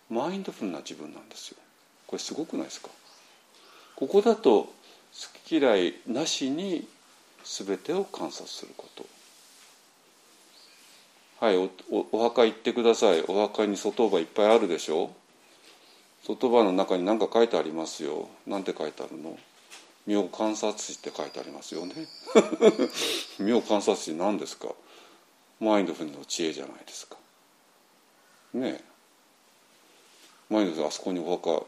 マインドフルな自分なんですよ。これすごくないですか？ここだと好き嫌いなしに全てを観察すること。はいおお墓行ってください。お墓に外場いっぱいあるでしょ？外場の中に何か書いてありますよ。何て書いてあるの？妙観察士って書いてありますよね。(laughs) 妙観察士何ですか？マインドフルの知恵じゃないですか。ねマインドフルあそこにお墓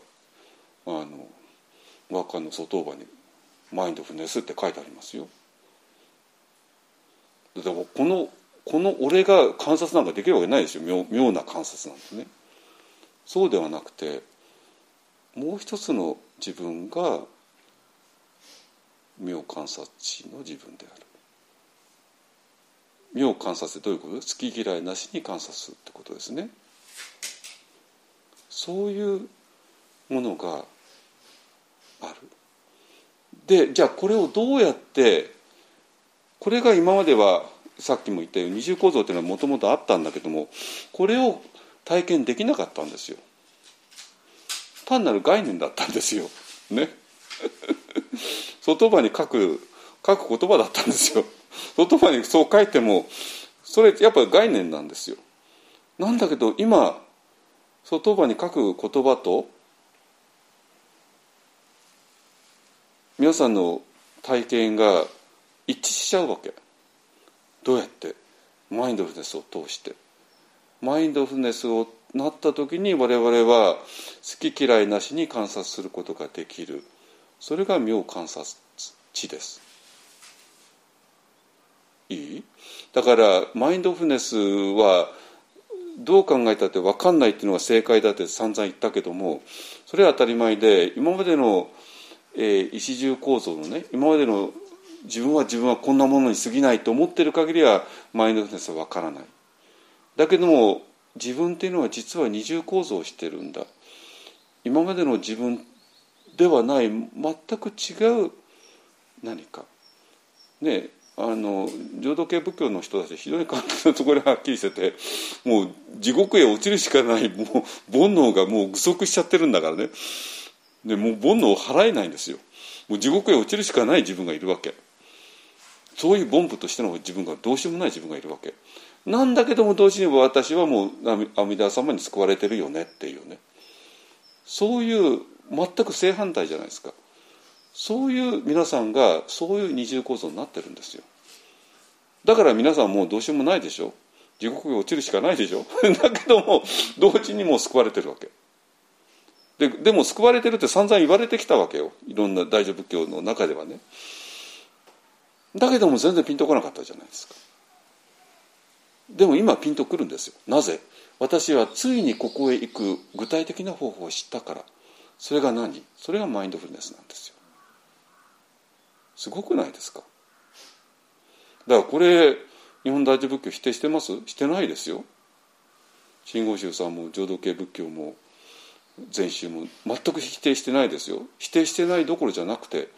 あのお墓の外場にマインドフルネスって書いてありますよ。でもこのこの俺が観察なんかできるわけないですよ。妙妙な観察なんですね。そうではなくてもう一つの自分が妙観察地の自分である。妙観察ってどういうこと？好き嫌いなしに観察するってことですね。そういうものがある。でじゃあこれをどうやってこれが今まではさっきも言ったように二重構造っていうのはもともとあったんだけどもこれを体験できなかったんですよ。単なる概念だったんですよ。ね。(laughs) 外場に書く書く言葉だったんですよ。外場にそう書いてもそれやっぱり概念なんですよなんだけど今その当番に書く言葉と皆さんの体験が一致しちゃうわけどうやってマインドフルネスを通してマインドフルネスをなった時に我々は好き嫌いなしに観察することができるそれが妙観察知ですいい？だからマインドフルネスはどう考えたって分かんないっていうのが正解だって散々言ったけどもそれは当たり前で今までの、えー、一重構造のね今までの自分は自分はこんなものに過ぎないと思ってる限りはマインドフルネスは分からない。だけども自分っていうのは実は二重構造をしてるんだ。今までの自分ではない全く違う何か。ねあの浄土系仏教の人たち非常に簡単なところがはっきりしててもう地獄へ落ちるしかないもう煩悩がもう具足しちゃってるんだからね。でもう煩悩を払えないんですよ。もう地獄へ落ちるしかない自分がいるわけ。そういう凡夫としての自分がどうしようもない自分がいるわけ。なんだけども同時に私はもう阿弥陀様に救われてるよねっていうね。そういう全く正反対じゃないですか。そういう皆さんがそういう二重構造になってるんですよ。だから皆さんもうどうしようもないでしょ。地獄に落ちるしかないでしょ。(laughs) だけども同時にもう救われてるわけ。ででも救われてるって散々言われてきたわけよ。いろんな大乗仏教の中ではね。だけども全然ピンとこなかったじゃないですか。でも今ピンとくるんですよ。なぜ？私はついにここへ行く具体的な方法を知ったから。それが何？それがマインドフルネスなんですよ。すごくないですか？だからこれ日本大乗仏教否定してます？してないですよ。真言宗さんも浄土系仏教も禅宗も全く否定してないですよ。否定してないどころじゃなくて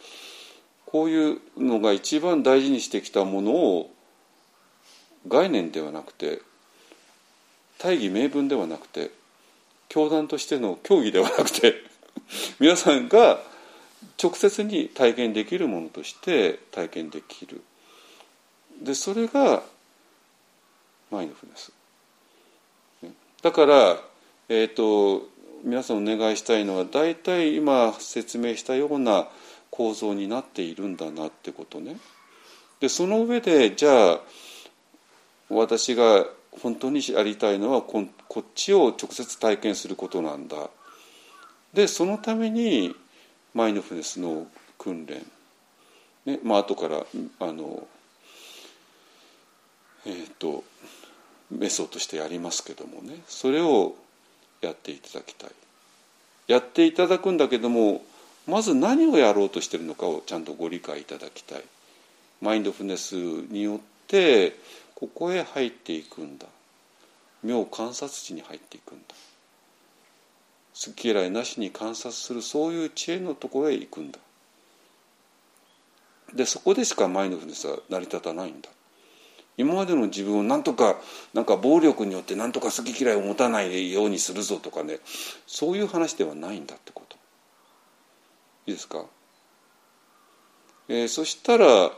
こういうのが一番大事にしてきたものを概念ではなくて大義名分ではなくて教団としての教義ではなくて皆さんが直接に体験できるものとして体験できる。でそれがマインドフルネス。だから、えーと、皆さんお願いしたいのは大体今説明したような構造になっているんだなってことね。でその上でじゃあ私が本当にやりたいのはこっちを直接体験することなんだ。でそのためにマインドフルネスの訓練、ねまあ後からあのえっ、ー、とメソッドとしてやりますけどもね。それをやっていただきたい。やっていただくんだけどもまず何をやろうとしてるのかをちゃんとご理解いただきたい。マインドフルネスによってここへ入っていくんだ。妙観察地に入っていくんだ。好き嫌いなしに観察するそういう知恵のところへ行くんだ。でそこでしかマインドフルネスは成り立たないんだ。今までの自分を何とかなんか暴力によって何とか好き嫌いを持たないようにするぞとかね。そういう話ではないんだってこと。いいですか、えー、そしたら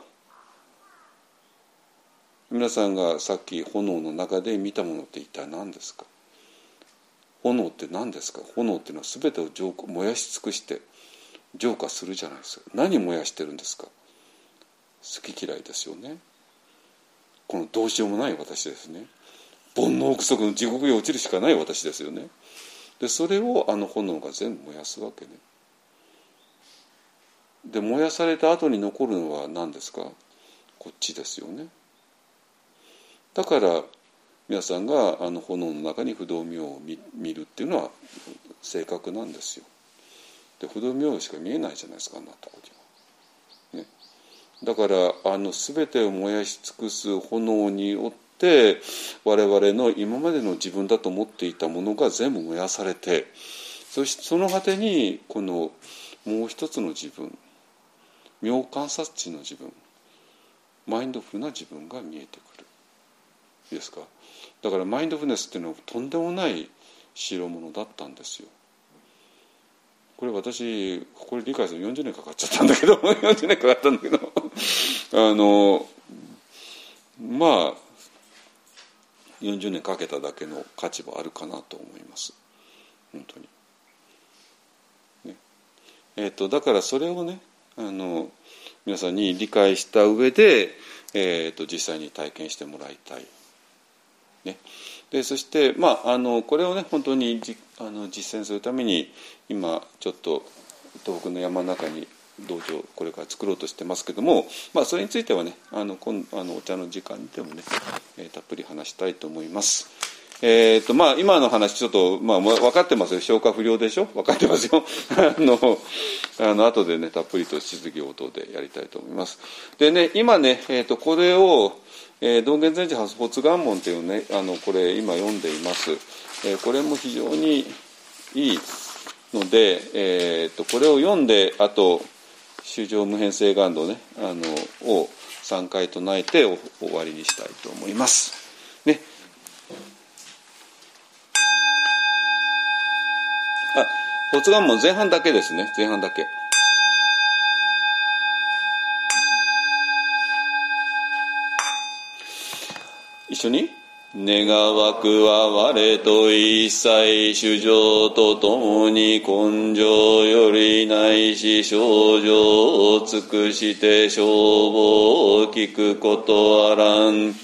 皆さんがさっき炎の中で見たものって一体何ですか？炎って何ですか？炎っていうのは全てを浄化燃やし尽くして浄化するじゃないですか。何燃やしてるんですか？好き嫌いですよね。このどうしようもない私ですね。煩悩不足の地獄へ落ちるしかない私ですよね。でそれをあの炎が全部燃やすわけね。で燃やされた後に残るのは何ですか？こっちですよね。だから皆さんがあの炎の中に不動明王を見るっていうのは正確なんですよ。で不動明王しか見えないじゃないですかあんなとこには。ね、だからあの全てを燃やし尽くす炎によって我々の今までの自分だと思っていたものが全部燃やされてそしてその果てにこのもう一つの自分妙観察知の自分マインドフルな自分が見えてくる。いいですか？だからマインドフルネスっていうのはとんでもない代物だったんですよ。これ私これ理解する40年かかっちゃったんだけど (laughs) 40年かかったんだけどあのまあ40年かけただけの価値はあるかなと思います。本当に。ねえー、とだからそれをねあの皆さんに理解した上で、えー、と実際に体験してもらいたい。ね、でそして、まあ、あのこれをね本当にじあの実践するために今ちょっと東北の山の中に道場これから作ろうとしてますけども、まあ、それについてはねあの今あのお茶の時間でもね、えー、たっぷり話したいと思います。えーとまあ、今の話ちょっと、まあ、分かってますよ。消化不良でしょ？分かってますよ。(laughs) あのあの後でねたっぷりと質疑応答でやりたいと思います。でね今ね、えーと、これを、えー、道元禅師発発願文っていうねあのこれ今読んでいます、えー、これも非常にいいので、えーと、これを読んであと衆生無変性願度ねあのを3回唱えて終わりにしたいと思います。ね。あ発願文前半だけですね。前半だけ。緒に？願わくは我と一切主情とともに根性よりないし症状を尽くして消防を聞くことあらん。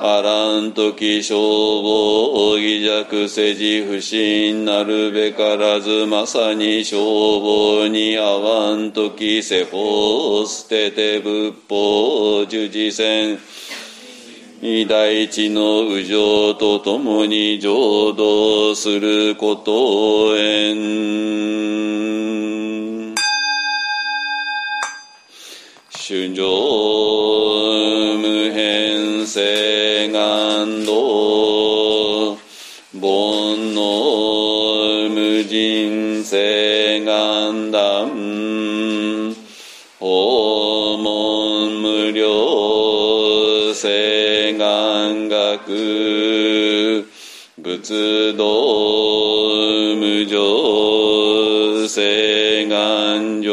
あらんとき消防偽弱せじ不信なるべからずまさに消防に合わんとき世法を捨てて仏法受事せん。大地の右上とともに浄土することを縁主上無変性願道煩悩無人性願断性願学仏道無常性願上。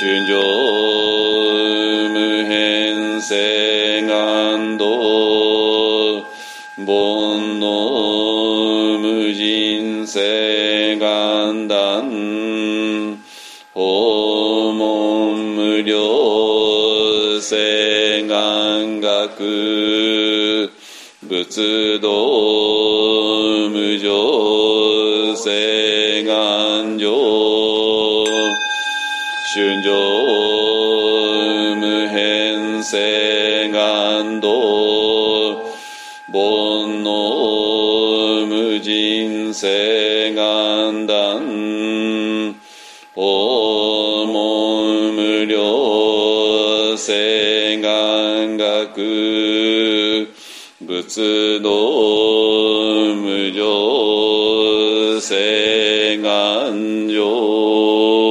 主上無変性願道。煩悩無人性願断。訪問無料性願学仏道無常性願上春上無変性願道煩悩無人性願断。訪性願学仏道無常性願上